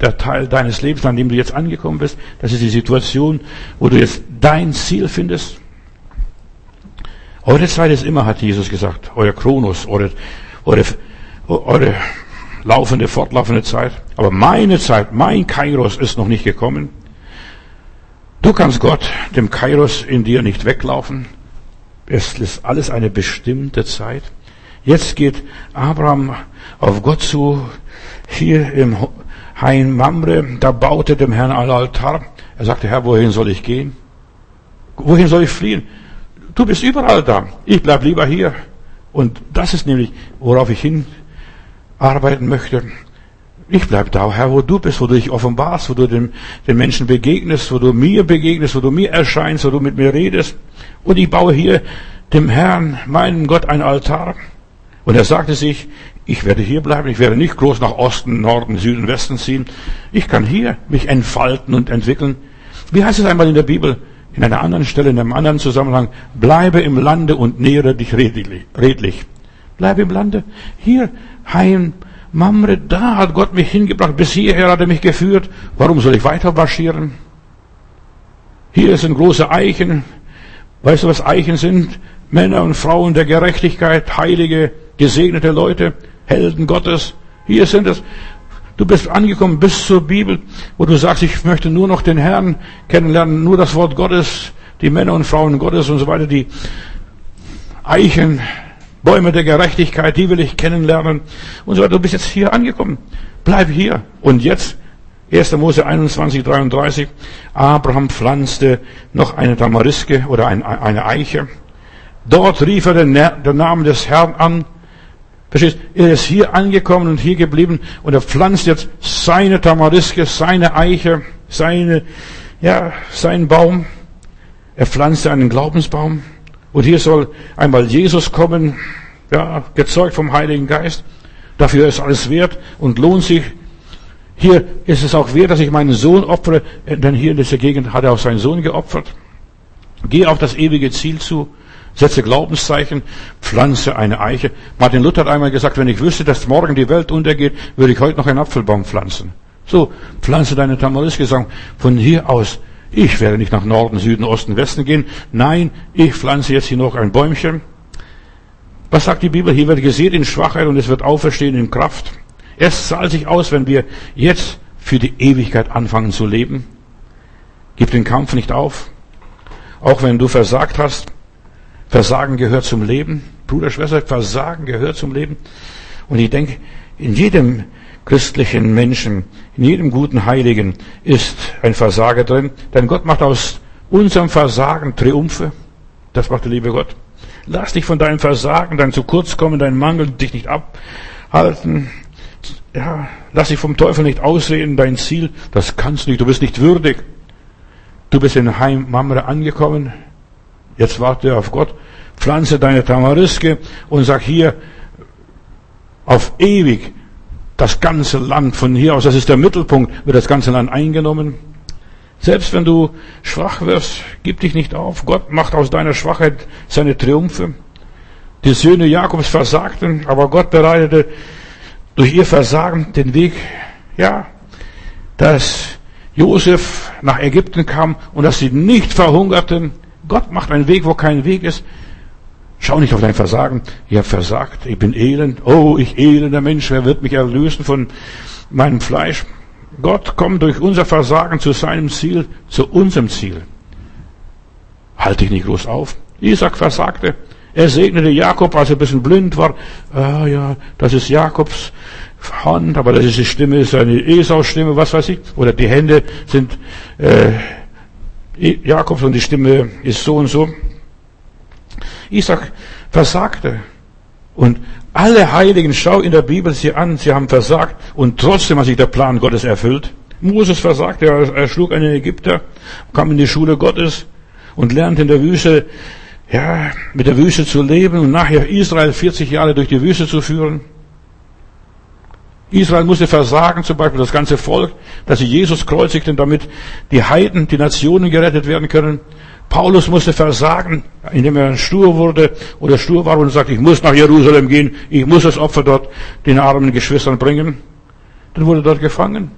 der Teil deines Lebens, an dem du jetzt angekommen bist. Das ist die Situation, wo du jetzt dein Ziel findest. Eure Zeit ist immer, hat Jesus gesagt, euer Kronos, eure, eure, eure laufende, fortlaufende Zeit. Aber meine Zeit, mein Kairos ist noch nicht gekommen. Du kannst Gott, dem Kairos in dir nicht weglaufen. Es ist alles eine bestimmte Zeit. Jetzt geht Abraham auf Gott zu, hier im Hein Mamre, da baute dem Herrn ein Altar. Er sagte, Herr, wohin soll ich gehen? Wohin soll ich fliehen? Du bist überall da. Ich bleib lieber hier. Und das ist nämlich, worauf ich hinarbeiten möchte. Ich bleib da, Herr, wo du bist, wo du dich offenbarst, wo du den, den Menschen begegnest, wo du mir begegnest, wo du mir erscheinst, wo du mit mir redest. Und ich baue hier dem Herrn, meinem Gott, ein Altar. Und er sagte sich, ich werde hier bleiben, ich werde nicht groß nach Osten, Norden, Süden, Westen ziehen. Ich kann hier mich entfalten und entwickeln. Wie heißt es einmal in der Bibel? In einer anderen Stelle, in einem anderen Zusammenhang. Bleibe im Lande und nähere dich redlich. Bleibe im Lande. Hier, Heim, Mamre, da hat Gott mich hingebracht. Bis hierher hat er mich geführt. Warum soll ich weiter marschieren? Hier sind große Eichen. Weißt du, was Eichen sind? Männer und Frauen der Gerechtigkeit, heilige, gesegnete Leute. Helden Gottes. Hier sind es. Du bist angekommen bis zur Bibel, wo du sagst, ich möchte nur noch den Herrn kennenlernen, nur das Wort Gottes, die Männer und Frauen Gottes und so weiter, die Eichen, Bäume der Gerechtigkeit, die will ich kennenlernen und so weiter. Du bist jetzt hier angekommen. Bleib hier. Und jetzt, 1. Mose 21, 33, Abraham pflanzte noch eine Tamariske oder eine Eiche. Dort rief er den Namen des Herrn an Verstehst? Er ist hier angekommen und hier geblieben und er pflanzt jetzt seine Tamariske, seine Eiche, seine, ja, seinen Baum. Er pflanzt einen Glaubensbaum. Und hier soll einmal Jesus kommen, ja, gezeugt vom Heiligen Geist. Dafür ist alles wert und lohnt sich. Hier ist es auch wert, dass ich meinen Sohn opfere, denn hier in dieser Gegend hat er auch seinen Sohn geopfert. Geh auf das ewige Ziel zu setze Glaubenszeichen, pflanze eine Eiche. Martin Luther hat einmal gesagt, wenn ich wüsste, dass morgen die Welt untergeht, würde ich heute noch einen Apfelbaum pflanzen. So, pflanze deine Tamariske, sagen, von hier aus, ich werde nicht nach Norden, Süden, Osten, Westen gehen. Nein, ich pflanze jetzt hier noch ein Bäumchen. Was sagt die Bibel? Hier wird gesät in Schwachheit und es wird auferstehen in Kraft. Es zahlt sich aus, wenn wir jetzt für die Ewigkeit anfangen zu leben. Gib den Kampf nicht auf. Auch wenn du versagt hast, Versagen gehört zum Leben. Bruder, Schwester, Versagen gehört zum Leben. Und ich denke, in jedem christlichen Menschen, in jedem guten Heiligen ist ein Versager drin. Denn Gott macht aus unserem Versagen Triumphe. Das macht der liebe Gott. Lass dich von deinem Versagen, dein zu kurz kommen, dein Mangel dich nicht abhalten. Ja, lass dich vom Teufel nicht ausreden, dein Ziel, das kannst du nicht, du bist nicht würdig. Du bist in Heim Mamre angekommen, Jetzt warte auf Gott, pflanze deine Tamariske und sag hier auf ewig das ganze Land von hier aus, das ist der Mittelpunkt, wird das ganze Land eingenommen. Selbst wenn du schwach wirst, gib dich nicht auf. Gott macht aus deiner Schwachheit seine Triumphe. Die Söhne Jakobs versagten, aber Gott bereitete durch ihr Versagen den Weg, ja, dass Josef nach Ägypten kam und dass sie nicht verhungerten. Gott macht einen Weg, wo kein Weg ist. Schau nicht auf dein Versagen. Habe versagt. Ich bin elend. Oh, ich elender Mensch. Wer wird mich erlösen von meinem Fleisch? Gott kommt durch unser Versagen zu seinem Ziel, zu unserem Ziel. Halt dich nicht groß auf. Isaac versagte. Er segnete Jakob, als er ein bisschen blind war. Ah ja, das ist Jakobs Hand, aber das ist die Stimme, ist eine Esau-Stimme, was weiß ich. Oder die Hände sind äh, Jakobs und die Stimme ist so und so. Isaac versagte. Und alle Heiligen, schau in der Bibel sie an, sie haben versagt und trotzdem hat sich der Plan Gottes erfüllt. Moses versagte, er, schlug einen Ägypter, kam in die Schule Gottes und lernte in der Wüste ja, mit der Wüste zu leben und nachher Israel 40 Jahre durch die Wüste zu führen. Israel musste versagen, zum Beispiel das ganze Volk, dass sie Jesus kreuzigten, damit die Heiden, die Nationen gerettet werden können. Paulus musste versagen, indem er stur wurde oder stur war und sagte, ich muss nach Jerusalem gehen, ich muss das Opfer dort den armen Geschwistern bringen. Dann wurde er dort gefangen.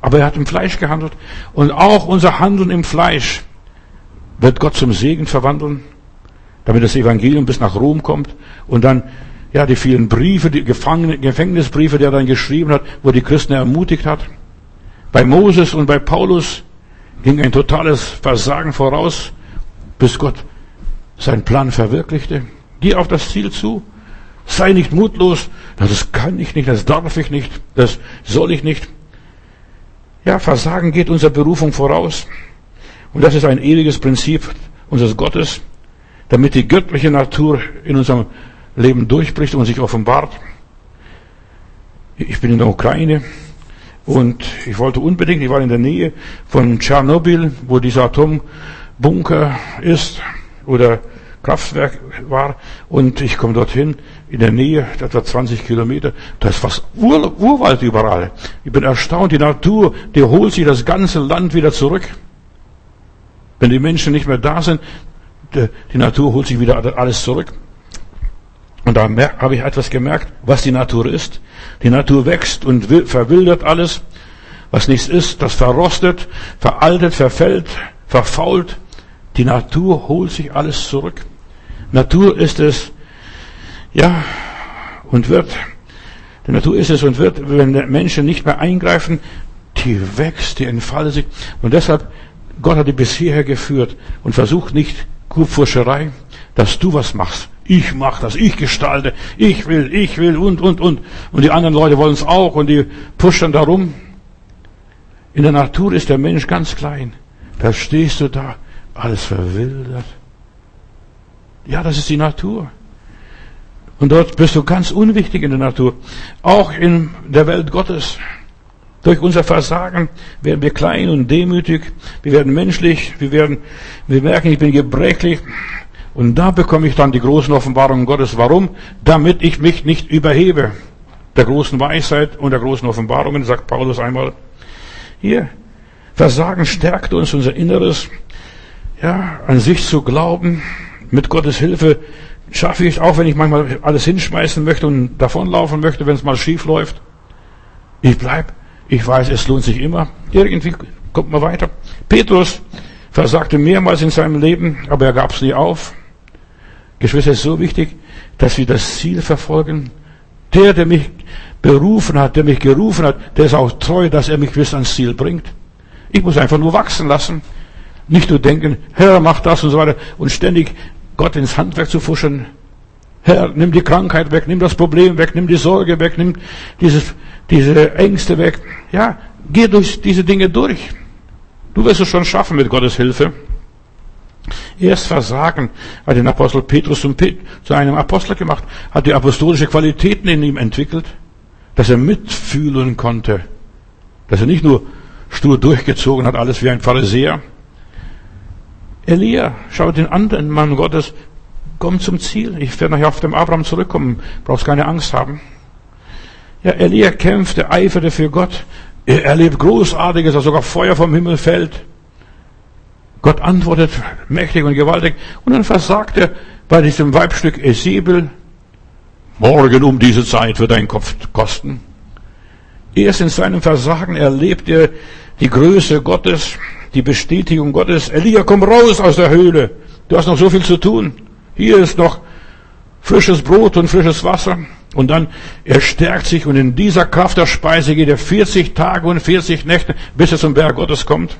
Aber er hat im Fleisch gehandelt. Und auch unser Handeln im Fleisch wird Gott zum Segen verwandeln damit das Evangelium bis nach Rom kommt und dann ja die vielen Briefe, die Gefangene, Gefängnisbriefe, die er dann geschrieben hat, wo die Christen ermutigt hat. Bei Moses und bei Paulus ging ein totales Versagen voraus, bis Gott seinen Plan verwirklichte. Geh auf das Ziel zu. Sei nicht mutlos. Das kann ich nicht, das darf ich nicht, das soll ich nicht. Ja, Versagen geht unserer Berufung voraus. Und das ist ein ewiges Prinzip unseres Gottes damit die göttliche Natur in unserem Leben durchbricht und sich offenbart. Ich bin in der Ukraine und ich wollte unbedingt, ich war in der Nähe von Tschernobyl, wo dieser Atombunker ist oder Kraftwerk war und ich komme dorthin in der Nähe, etwa 20 Kilometer, da ist fast Ur Urwald überall. Ich bin erstaunt, die Natur, die holt sich das ganze Land wieder zurück. Wenn die Menschen nicht mehr da sind, die Natur holt sich wieder alles zurück. Und da habe ich etwas gemerkt, was die Natur ist. Die Natur wächst und verwildert alles. Was nichts ist, das verrostet, veraltet, verfällt, verfault. Die Natur holt sich alles zurück. Natur ist es, ja, und wird. Die Natur ist es und wird, wenn Menschen nicht mehr eingreifen, die wächst, die entfaltet sich. Und deshalb, Gott hat die bisher geführt und versucht nicht Kurpfuscherei, dass du was machst. Ich mach das, ich gestalte, ich will, ich will und, und, und. Und die anderen Leute wollen es auch und die pushen darum. In der Natur ist der Mensch ganz klein. Da stehst du da, alles verwildert. Ja, das ist die Natur. Und dort bist du ganz unwichtig in der Natur. Auch in der Welt Gottes. Durch unser Versagen werden wir klein und demütig, wir werden menschlich, wir werden, wir merken, ich bin gebrechlich. Und da bekomme ich dann die großen Offenbarungen Gottes. Warum? Damit ich mich nicht überhebe. Der großen Weisheit und der großen Offenbarungen, sagt Paulus einmal. Hier, Versagen stärkt uns unser Inneres. Ja, an sich zu glauben, mit Gottes Hilfe schaffe ich es auch, wenn ich manchmal alles hinschmeißen möchte und davonlaufen möchte, wenn es mal schief läuft. Ich bleib ich weiß, es lohnt sich immer. Irgendwie kommt man weiter. Petrus versagte mehrmals in seinem Leben, aber er gab es nie auf. Geschwister, es ist so wichtig, dass wir das Ziel verfolgen. Der, der mich berufen hat, der mich gerufen hat, der ist auch treu, dass er mich bis ans Ziel bringt. Ich muss einfach nur wachsen lassen. Nicht nur denken, Herr, mach das und so weiter und ständig Gott ins Handwerk zu fuschen. Herr, nimm die Krankheit weg, nimm das Problem weg, nimm die Sorge weg, nimm dieses diese Ängste weg. Ja, geh durch diese Dinge durch. Du wirst es schon schaffen mit Gottes Hilfe. Erst Versagen hat den Apostel Petrus zu einem Apostel gemacht, hat die apostolische Qualitäten in ihm entwickelt, dass er mitfühlen konnte, dass er nicht nur stur durchgezogen hat, alles wie ein Pharisäer. Elia, schau den anderen Mann Gottes, komm zum Ziel. Ich werde nachher auf dem Abraham zurückkommen, brauchst keine Angst haben. Ja, Elia kämpfte, eiferte für Gott. Er erlebt Großartiges, dass sogar Feuer vom Himmel fällt. Gott antwortet mächtig und gewaltig und dann versagt er bei diesem Weibstück Esebel. Morgen um diese Zeit wird dein Kopf kosten. Erst in seinem Versagen erlebt er die Größe Gottes, die Bestätigung Gottes. Elia, komm raus aus der Höhle. Du hast noch so viel zu tun. Hier ist noch frisches Brot und frisches Wasser. Und dann, er stärkt sich und in dieser Kraft der Speise geht er 40 Tage und 40 Nächte, bis er zum Berg Gottes kommt.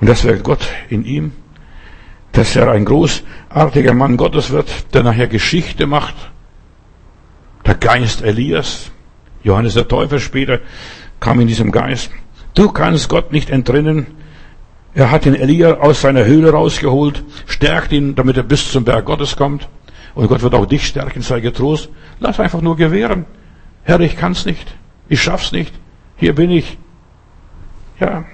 Und das wirkt Gott in ihm, dass er ein großartiger Mann Gottes wird, der nachher Geschichte macht. Der Geist Elias, Johannes der Täufer später, kam in diesem Geist. Du kannst Gott nicht entrinnen. Er hat den Elia aus seiner Höhle rausgeholt, stärkt ihn, damit er bis zum Berg Gottes kommt. Und Gott wird auch dich stärken, sei getrost. Lass einfach nur gewähren. Herr, ich kann's nicht. Ich schaff's nicht. Hier bin ich. Ja.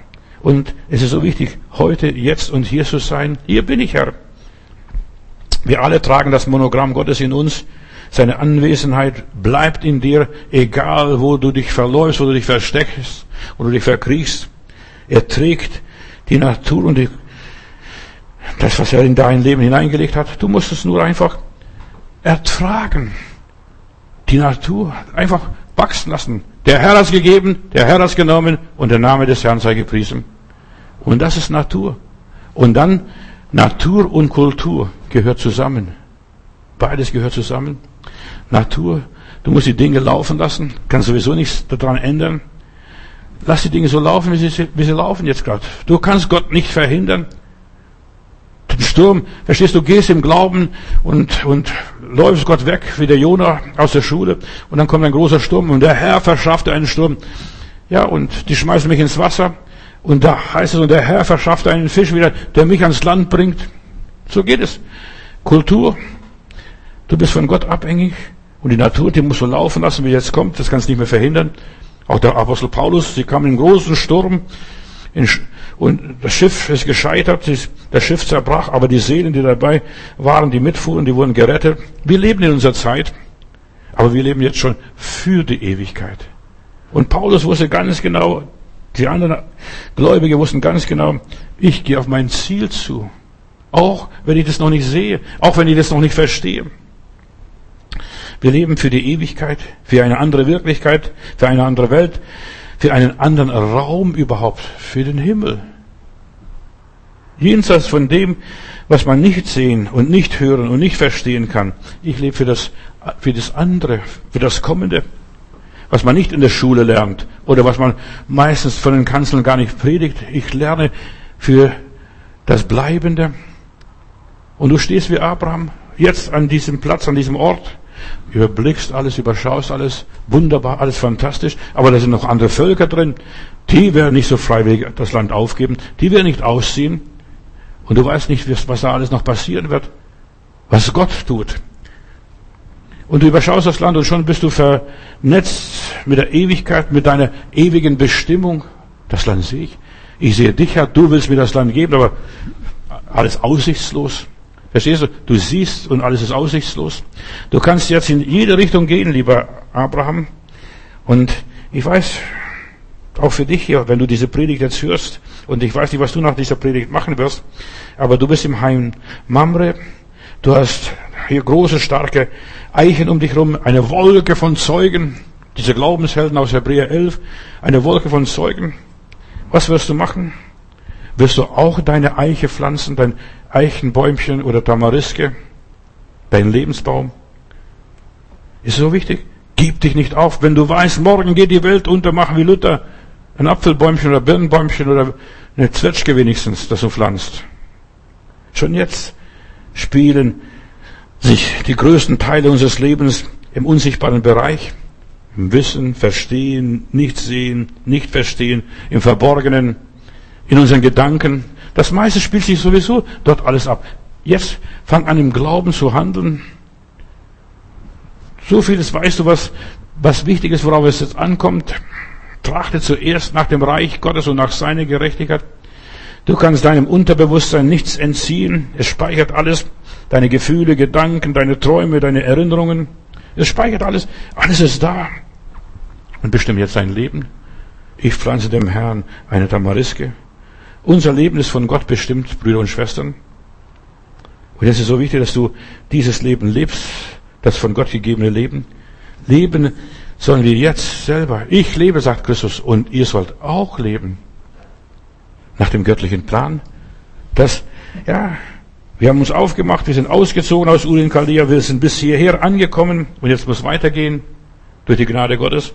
Und es ist so wichtig, heute, jetzt und hier zu sein. Hier bin ich, Herr. Wir alle tragen das Monogramm Gottes in uns. Seine Anwesenheit bleibt in dir, egal wo du dich verläufst, wo du dich versteckst, wo du dich verkriechst. Er trägt die Natur und die, das, was er in dein Leben hineingelegt hat. Du musst es nur einfach ertragen. Die Natur einfach wachsen lassen. Der Herr hat es gegeben, der Herr hat es genommen und der Name des Herrn sei gepriesen. Und das ist Natur. Und dann Natur und Kultur gehört zusammen. Beides gehört zusammen. Natur, du musst die Dinge laufen lassen, kannst sowieso nichts daran ändern. Lass die Dinge so laufen, wie sie, wie sie laufen jetzt gerade. Du kannst Gott nicht verhindern. Den Sturm, verstehst du, gehst im Glauben und, und läufst Gott weg, wie der Jonah aus der Schule, und dann kommt ein großer Sturm und der Herr verschafft einen Sturm. Ja, und die schmeißen mich ins Wasser, und da heißt es, und der Herr verschafft einen Fisch wieder, der mich ans Land bringt. So geht es. Kultur. Du bist von Gott abhängig. Und die Natur, die musst du laufen lassen, wie jetzt kommt. Das kannst du nicht mehr verhindern. Auch der Apostel Paulus, sie kam in einen großen Sturm. Und das Schiff ist gescheitert, das Schiff zerbrach, aber die Seelen, die dabei waren, die mitfuhren, die wurden gerettet. Wir leben in unserer Zeit, aber wir leben jetzt schon für die Ewigkeit. Und Paulus wusste ganz genau, die anderen Gläubige wussten ganz genau, ich gehe auf mein Ziel zu. Auch wenn ich das noch nicht sehe, auch wenn ich das noch nicht verstehe. Wir leben für die Ewigkeit, für eine andere Wirklichkeit, für eine andere Welt, für einen anderen Raum überhaupt, für den Himmel. Jenseits von dem, was man nicht sehen und nicht hören und nicht verstehen kann. Ich lebe für das, für das andere, für das Kommende was man nicht in der Schule lernt oder was man meistens von den Kanzeln gar nicht predigt. Ich lerne für das Bleibende. Und du stehst wie Abraham jetzt an diesem Platz, an diesem Ort, überblickst alles, überschaust alles, wunderbar, alles fantastisch, aber da sind noch andere Völker drin, die werden nicht so freiwillig das Land aufgeben, die werden nicht ausziehen. Und du weißt nicht, was da alles noch passieren wird, was Gott tut. Und du überschaust das Land und schon bist du vernetzt mit der Ewigkeit, mit deiner ewigen Bestimmung. Das Land sehe ich. Ich sehe dich, Herr, du willst mir das Land geben, aber alles aussichtslos. Verstehst du? Du siehst und alles ist aussichtslos. Du kannst jetzt in jede Richtung gehen, lieber Abraham. Und ich weiß, auch für dich hier, wenn du diese Predigt jetzt hörst, und ich weiß nicht, was du nach dieser Predigt machen wirst, aber du bist im Heim Mamre, du hast hier große, starke Eichen um dich herum, eine Wolke von Zeugen, diese Glaubenshelden aus Hebräer 11, eine Wolke von Zeugen. Was wirst du machen? Wirst du auch deine Eiche pflanzen, dein Eichenbäumchen oder Tamariske, dein Lebensbaum? Ist so wichtig? Gib dich nicht auf. Wenn du weißt, morgen geht die Welt unter, mach wie Luther ein Apfelbäumchen oder Birnenbäumchen oder eine Zwetschge wenigstens, das du pflanzt. Schon jetzt spielen sich die größten Teile unseres Lebens im unsichtbaren Bereich, im Wissen, Verstehen, nicht sehen, nicht verstehen, im Verborgenen, in unseren Gedanken. Das meiste spielt sich sowieso dort alles ab. Jetzt fang an im Glauben zu handeln. So vieles weißt du, was, was wichtig ist, worauf es jetzt ankommt. Trachte zuerst nach dem Reich Gottes und nach seiner Gerechtigkeit. Du kannst deinem Unterbewusstsein nichts entziehen. Es speichert alles. Deine Gefühle, Gedanken, deine Träume, deine Erinnerungen. Es speichert alles. Alles ist da. Und bestimme jetzt dein Leben. Ich pflanze dem Herrn eine Tamariske Unser Leben ist von Gott bestimmt, Brüder und Schwestern. Und es ist so wichtig, dass du dieses Leben lebst, das von Gott gegebene Leben. Leben sollen wir jetzt selber. Ich lebe, sagt Christus, und ihr sollt auch leben. Nach dem göttlichen Plan. Das, ja, wir haben uns aufgemacht, wir sind ausgezogen aus Urin Chaldea, wir sind bis hierher angekommen und jetzt muss weitergehen durch die Gnade Gottes.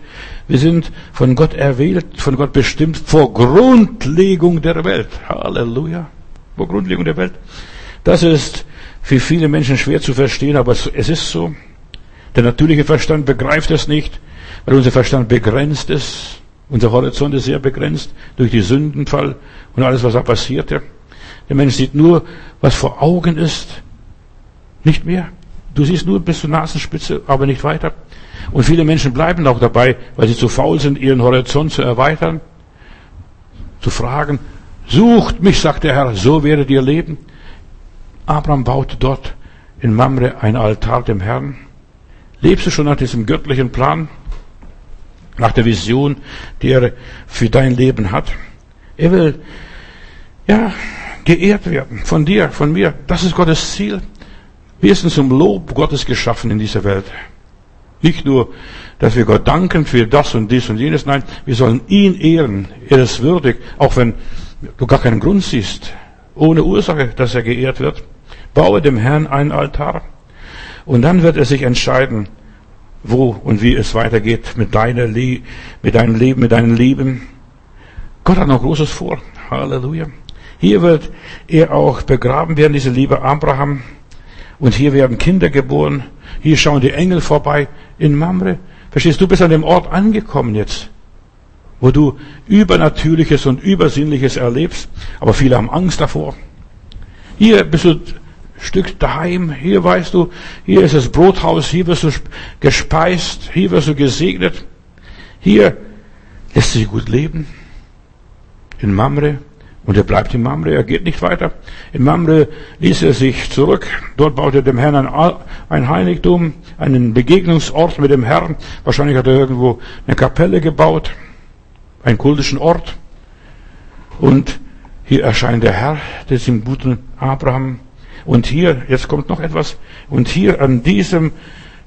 Wir sind von Gott erwählt, von Gott bestimmt vor Grundlegung der Welt. Halleluja. Vor Grundlegung der Welt. Das ist für viele Menschen schwer zu verstehen, aber es ist so. Der natürliche Verstand begreift es nicht, weil unser Verstand begrenzt ist. Unser Horizont ist sehr begrenzt durch die Sündenfall und alles, was da passierte. Der Mensch sieht nur, was vor Augen ist, nicht mehr. Du siehst nur bis zur Nasenspitze, aber nicht weiter. Und viele Menschen bleiben auch dabei, weil sie zu faul sind, ihren Horizont zu erweitern, zu fragen, sucht mich, sagt der Herr, so werdet ihr leben. Abraham baute dort in Mamre ein Altar dem Herrn. Lebst du schon nach diesem göttlichen Plan? Nach der Vision, die er für dein Leben hat? Er will, ja, geehrt werden. Von dir, von mir. Das ist Gottes Ziel. Wir sind zum Lob Gottes geschaffen in dieser Welt. Nicht nur, dass wir Gott danken für das und dies und jenes. Nein, wir sollen ihn ehren. Er ist würdig. Auch wenn du gar keinen Grund siehst. Ohne Ursache, dass er geehrt wird. Baue dem Herrn einen Altar. Und dann wird er sich entscheiden, wo und wie es weitergeht mit deiner Le mit deinem Leben, mit deinem Leben. Gott hat noch Großes vor. Halleluja. Hier wird er auch begraben werden, diese liebe Abraham. Und hier werden Kinder geboren. Hier schauen die Engel vorbei in Mamre. Verstehst du, bist an dem Ort angekommen jetzt, wo du Übernatürliches und Übersinnliches erlebst. Aber viele haben Angst davor. Hier bist du Stück daheim. Hier weißt du, hier ist das Brothaus, hier wirst du gespeist, hier wirst du gesegnet. Hier lässt sich gut leben. In Mamre. Und er bleibt in Mamre, er geht nicht weiter. In Mamre ließ er sich zurück. Dort baute er dem Herrn ein, Heiligtum, einen Begegnungsort mit dem Herrn. Wahrscheinlich hat er irgendwo eine Kapelle gebaut, einen kultischen Ort. Und hier erscheint der Herr, diesem guten Abraham. Und hier, jetzt kommt noch etwas. Und hier an diesem,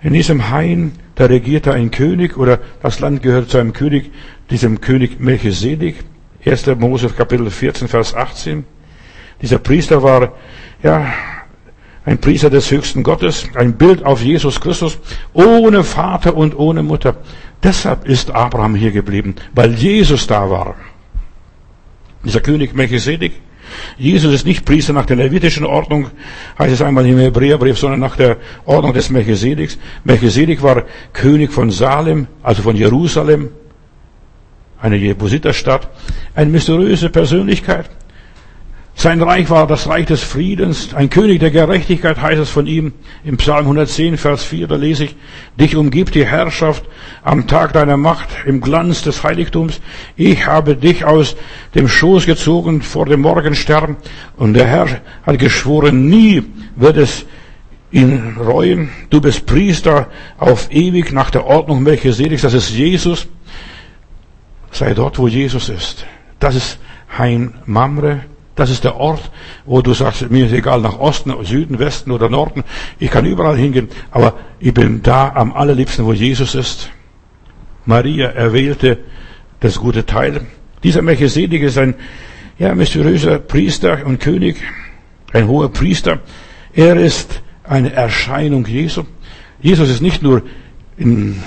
in diesem Hain, da regierte ein König oder das Land gehört zu einem König, diesem König Melchisedek. 1. Mose Kapitel 14, Vers 18. Dieser Priester war, ja, ein Priester des höchsten Gottes, ein Bild auf Jesus Christus, ohne Vater und ohne Mutter. Deshalb ist Abraham hier geblieben, weil Jesus da war. Dieser König Melchisedek. Jesus ist nicht Priester nach der levitischen Ordnung, heißt es einmal im Hebräerbrief, sondern nach der Ordnung des Melchisedeks. Melchisedek war König von Salem, also von Jerusalem eine Jebusiterstadt, eine mysteriöse Persönlichkeit. Sein Reich war das Reich des Friedens, ein König der Gerechtigkeit heißt es von ihm. Im Psalm 110, Vers 4, da lese ich, dich umgibt die Herrschaft am Tag deiner Macht, im Glanz des Heiligtums. Ich habe dich aus dem Schoß gezogen vor dem Morgenstern und der Herr hat geschworen, nie wird es ihn reuen. Du bist Priester auf ewig nach der Ordnung Melchisedeks, das ist Jesus sei dort, wo Jesus ist. Das ist Hein Mamre. Das ist der Ort, wo du sagst, mir ist egal nach Osten, Süden, Westen oder Norden. Ich kann überall hingehen, aber ich bin da am allerliebsten, wo Jesus ist. Maria erwählte das gute Teil. Dieser Melchisedek ist ein, ja, mysteriöser Priester und König, ein hoher Priester. Er ist eine Erscheinung Jesu. Jesus ist nicht nur in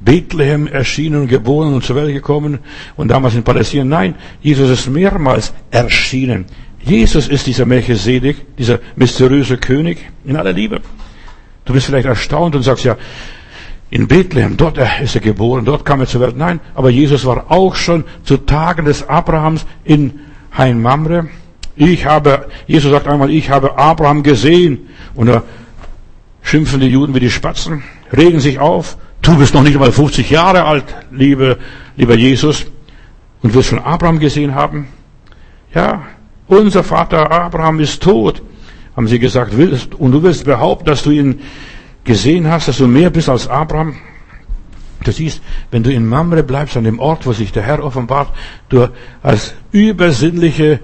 Bethlehem erschienen, geboren und zur Welt gekommen und damals in Palästina. Nein, Jesus ist mehrmals erschienen. Jesus ist dieser Melchisedek, dieser mysteriöse König in aller Liebe. Du bist vielleicht erstaunt und sagst ja, in Bethlehem, dort ist er geboren, dort kam er zur Welt. Nein, aber Jesus war auch schon zu Tagen des Abrahams in Hein Mamre. Ich habe, Jesus sagt einmal, ich habe Abraham gesehen. Und da schimpfen die Juden wie die Spatzen, regen sich auf Du bist noch nicht einmal 50 Jahre alt, liebe, lieber Jesus, und wirst schon Abraham gesehen haben. Ja, unser Vater Abraham ist tot, haben sie gesagt, und du willst behaupten, dass du ihn gesehen hast, dass du mehr bist als Abraham. Du siehst, wenn du in Mamre bleibst, an dem Ort, wo sich der Herr offenbart, du als übersinnliche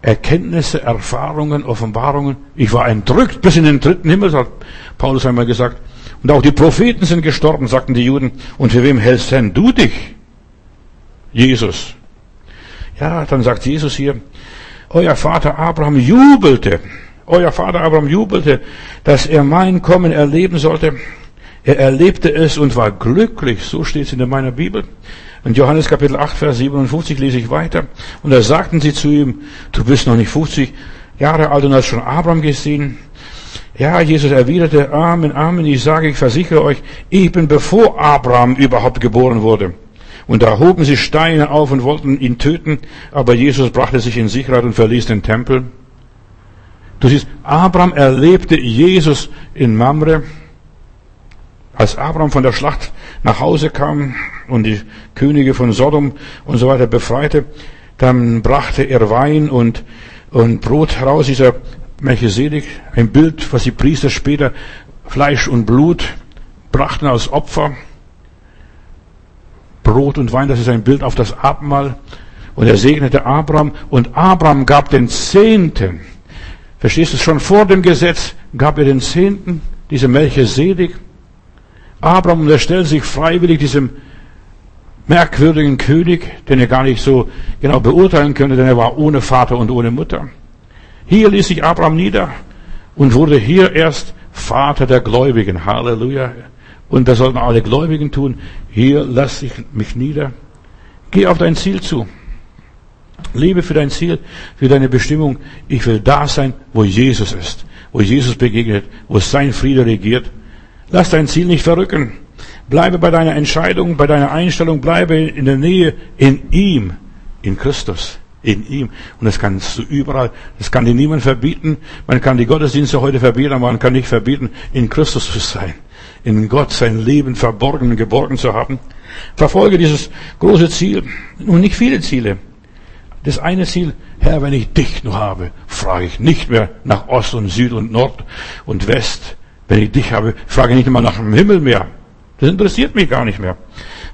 Erkenntnisse, Erfahrungen, Offenbarungen. Ich war entrückt bis in den dritten Himmel, hat Paulus einmal gesagt. Und auch die Propheten sind gestorben, sagten die Juden. Und für wem hältst denn du dich? Jesus. Ja, dann sagt Jesus hier, euer Vater Abraham jubelte, euer Vater Abraham jubelte, dass er mein Kommen erleben sollte. Er erlebte es und war glücklich. So steht es in meiner Bibel. In Johannes Kapitel 8, Vers 57 lese ich weiter. Und da sagten sie zu ihm, du bist noch nicht 50 Jahre alt und hast schon Abraham gesehen. Ja, Jesus erwiderte, Amen, Amen, ich sage, ich versichere euch, bin bevor Abraham überhaupt geboren wurde. Und da hoben sie Steine auf und wollten ihn töten, aber Jesus brachte sich in Sicherheit und verließ den Tempel. Du siehst, Abraham erlebte Jesus in Mamre. Als Abraham von der Schlacht nach Hause kam und die Könige von Sodom und so weiter befreite, dann brachte er Wein und, und Brot heraus, dieser Melchisedek, ein Bild, was die Priester später Fleisch und Blut brachten als Opfer. Brot und Wein, das ist ein Bild auf das Abendmahl. Und er segnete Abraham und Abraham gab den Zehnten. Verstehst du, schon vor dem Gesetz gab er den Zehnten, diese Melchisedek. Abraham unterstellt sich freiwillig diesem merkwürdigen König, den er gar nicht so genau beurteilen könnte, denn er war ohne Vater und ohne Mutter. Hier ließ sich Abraham nieder und wurde hier erst Vater der Gläubigen. Halleluja. Und das sollten alle Gläubigen tun. Hier lasse ich mich nieder. Geh auf dein Ziel zu. Lebe für dein Ziel, für deine Bestimmung. Ich will da sein, wo Jesus ist, wo Jesus begegnet, wo sein Friede regiert. Lass dein Ziel nicht verrücken. Bleibe bei deiner Entscheidung, bei deiner Einstellung, bleibe in der Nähe in ihm, in Christus in ihm. Und das kannst du überall, das kann dir niemand verbieten. Man kann die Gottesdienste heute verbieten, aber man kann nicht verbieten, in Christus zu sein. In Gott sein Leben verborgen und geborgen zu haben. Verfolge dieses große Ziel. Nun nicht viele Ziele. Das eine Ziel, Herr, wenn ich dich nur habe, frage ich nicht mehr nach Ost und Süd und Nord und West. Wenn ich dich habe, frage ich nicht immer nach dem Himmel mehr. Das interessiert mich gar nicht mehr.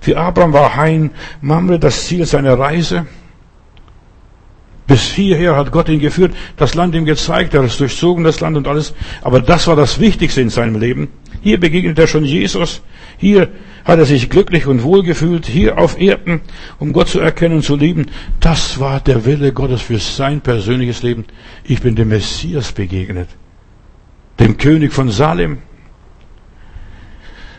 Für Abraham war Hein Mamre das Ziel seiner Reise. Bis hierher hat Gott ihn geführt, das Land ihm gezeigt, er ist durchzogen, das Land und alles. Aber das war das Wichtigste in seinem Leben. Hier begegnet er schon Jesus. Hier hat er sich glücklich und wohl gefühlt. Hier auf Erden, um Gott zu erkennen und zu lieben. Das war der Wille Gottes für sein persönliches Leben. Ich bin dem Messias begegnet. Dem König von Salem.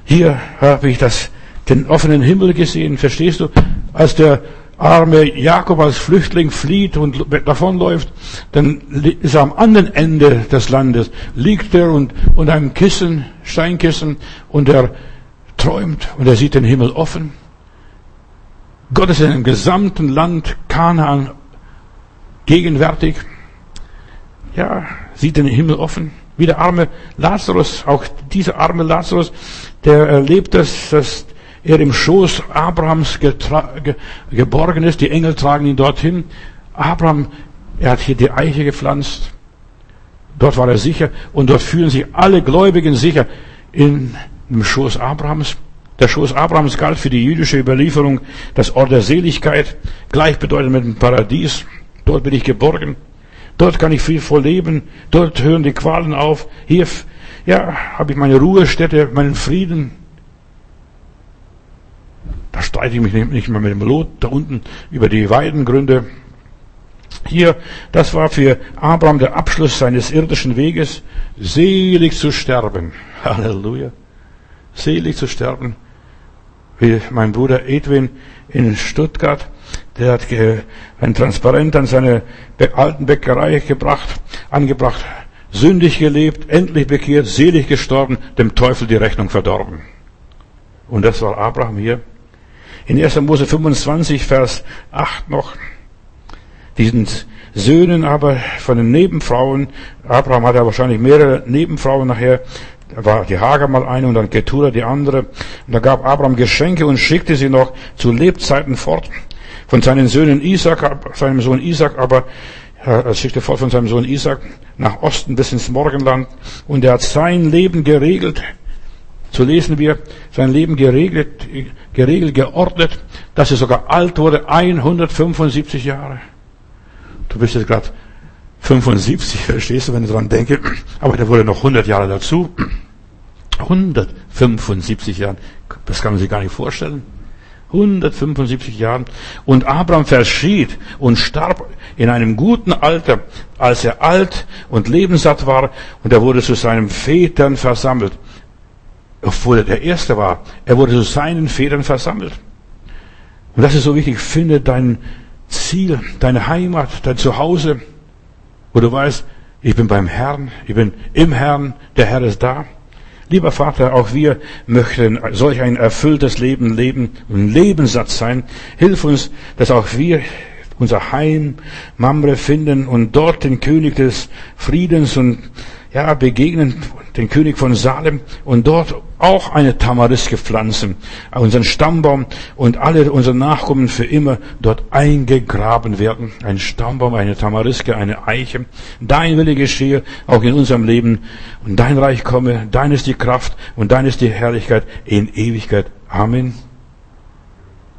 Hier habe ich das, den offenen Himmel gesehen. Verstehst du? Als der arme Jakob als Flüchtling flieht und davonläuft, dann ist er am anderen Ende des Landes, liegt er und, und einem Kissen, Steinkissen, und er träumt und er sieht den Himmel offen. Gott ist in dem gesamten Land Kanaan gegenwärtig. Ja, sieht den Himmel offen. Wie der arme Lazarus, auch dieser arme Lazarus, der erlebt das, dass er im Schoß Abrahams ge geborgen ist. Die Engel tragen ihn dorthin. Abraham, er hat hier die Eiche gepflanzt. Dort war er sicher und dort fühlen sich alle Gläubigen sicher in dem Schoß Abrahams. Der Schoß Abrahams galt für die jüdische Überlieferung das Ort der Seligkeit, gleichbedeutend mit dem Paradies. Dort bin ich geborgen. Dort kann ich friedvoll leben. Dort hören die Qualen auf. Hier, ja, habe ich meine Ruhestätte, meinen Frieden. Da streite ich mich nicht mehr mit dem Lot da unten über die Weidengründe. Hier, das war für Abraham der Abschluss seines irdischen Weges, selig zu sterben. [LAUGHS] Halleluja. Selig zu sterben. Wie mein Bruder Edwin in Stuttgart, der hat ein Transparent an seine alten Bäckerei gebracht, angebracht, sündig gelebt, endlich bekehrt, selig gestorben, dem Teufel die Rechnung verdorben. Und das war Abraham hier. In 1. Mose 25, Vers 8 noch. Diesen Söhnen aber von den Nebenfrauen, Abraham hatte wahrscheinlich mehrere Nebenfrauen nachher, da war die Hager mal eine und dann Ketura die andere. Und da gab Abraham Geschenke und schickte sie noch zu Lebzeiten fort. Von seinen Söhnen Isaac, seinem Sohn Isaac aber, er schickte fort von seinem Sohn Isaac nach Osten bis ins Morgenland. Und er hat sein Leben geregelt so lesen wir, sein Leben geregelt, geregelt, geordnet, dass er sogar alt wurde, 175 Jahre. Du bist jetzt gerade 75, [LAUGHS] verstehst du, wenn ich daran denke. Aber der wurde noch 100 Jahre dazu. 175 Jahren. Das kann man sich gar nicht vorstellen. 175 Jahren. Und Abraham verschied und starb in einem guten Alter, als er alt und lebenssatt war, und er wurde zu seinen Vätern versammelt. Obwohl er der Erste war, er wurde zu seinen Vätern versammelt. Und das ist so wichtig. Finde dein Ziel, deine Heimat, dein Zuhause, wo du weißt, ich bin beim Herrn, ich bin im Herrn, der Herr ist da. Lieber Vater, auch wir möchten solch ein erfülltes Leben leben, ein Lebenssatz sein. Hilf uns, dass auch wir unser Heim, Mamre finden und dort den König des Friedens und ja, begegnen, den König von Salem und dort auch eine Tamariske pflanzen, unseren Stammbaum und alle unsere Nachkommen für immer dort eingegraben werden. Ein Stammbaum, eine Tamariske, eine Eiche. Dein Wille geschehe auch in unserem Leben und dein Reich komme, dein ist die Kraft und dein ist die Herrlichkeit in Ewigkeit. Amen.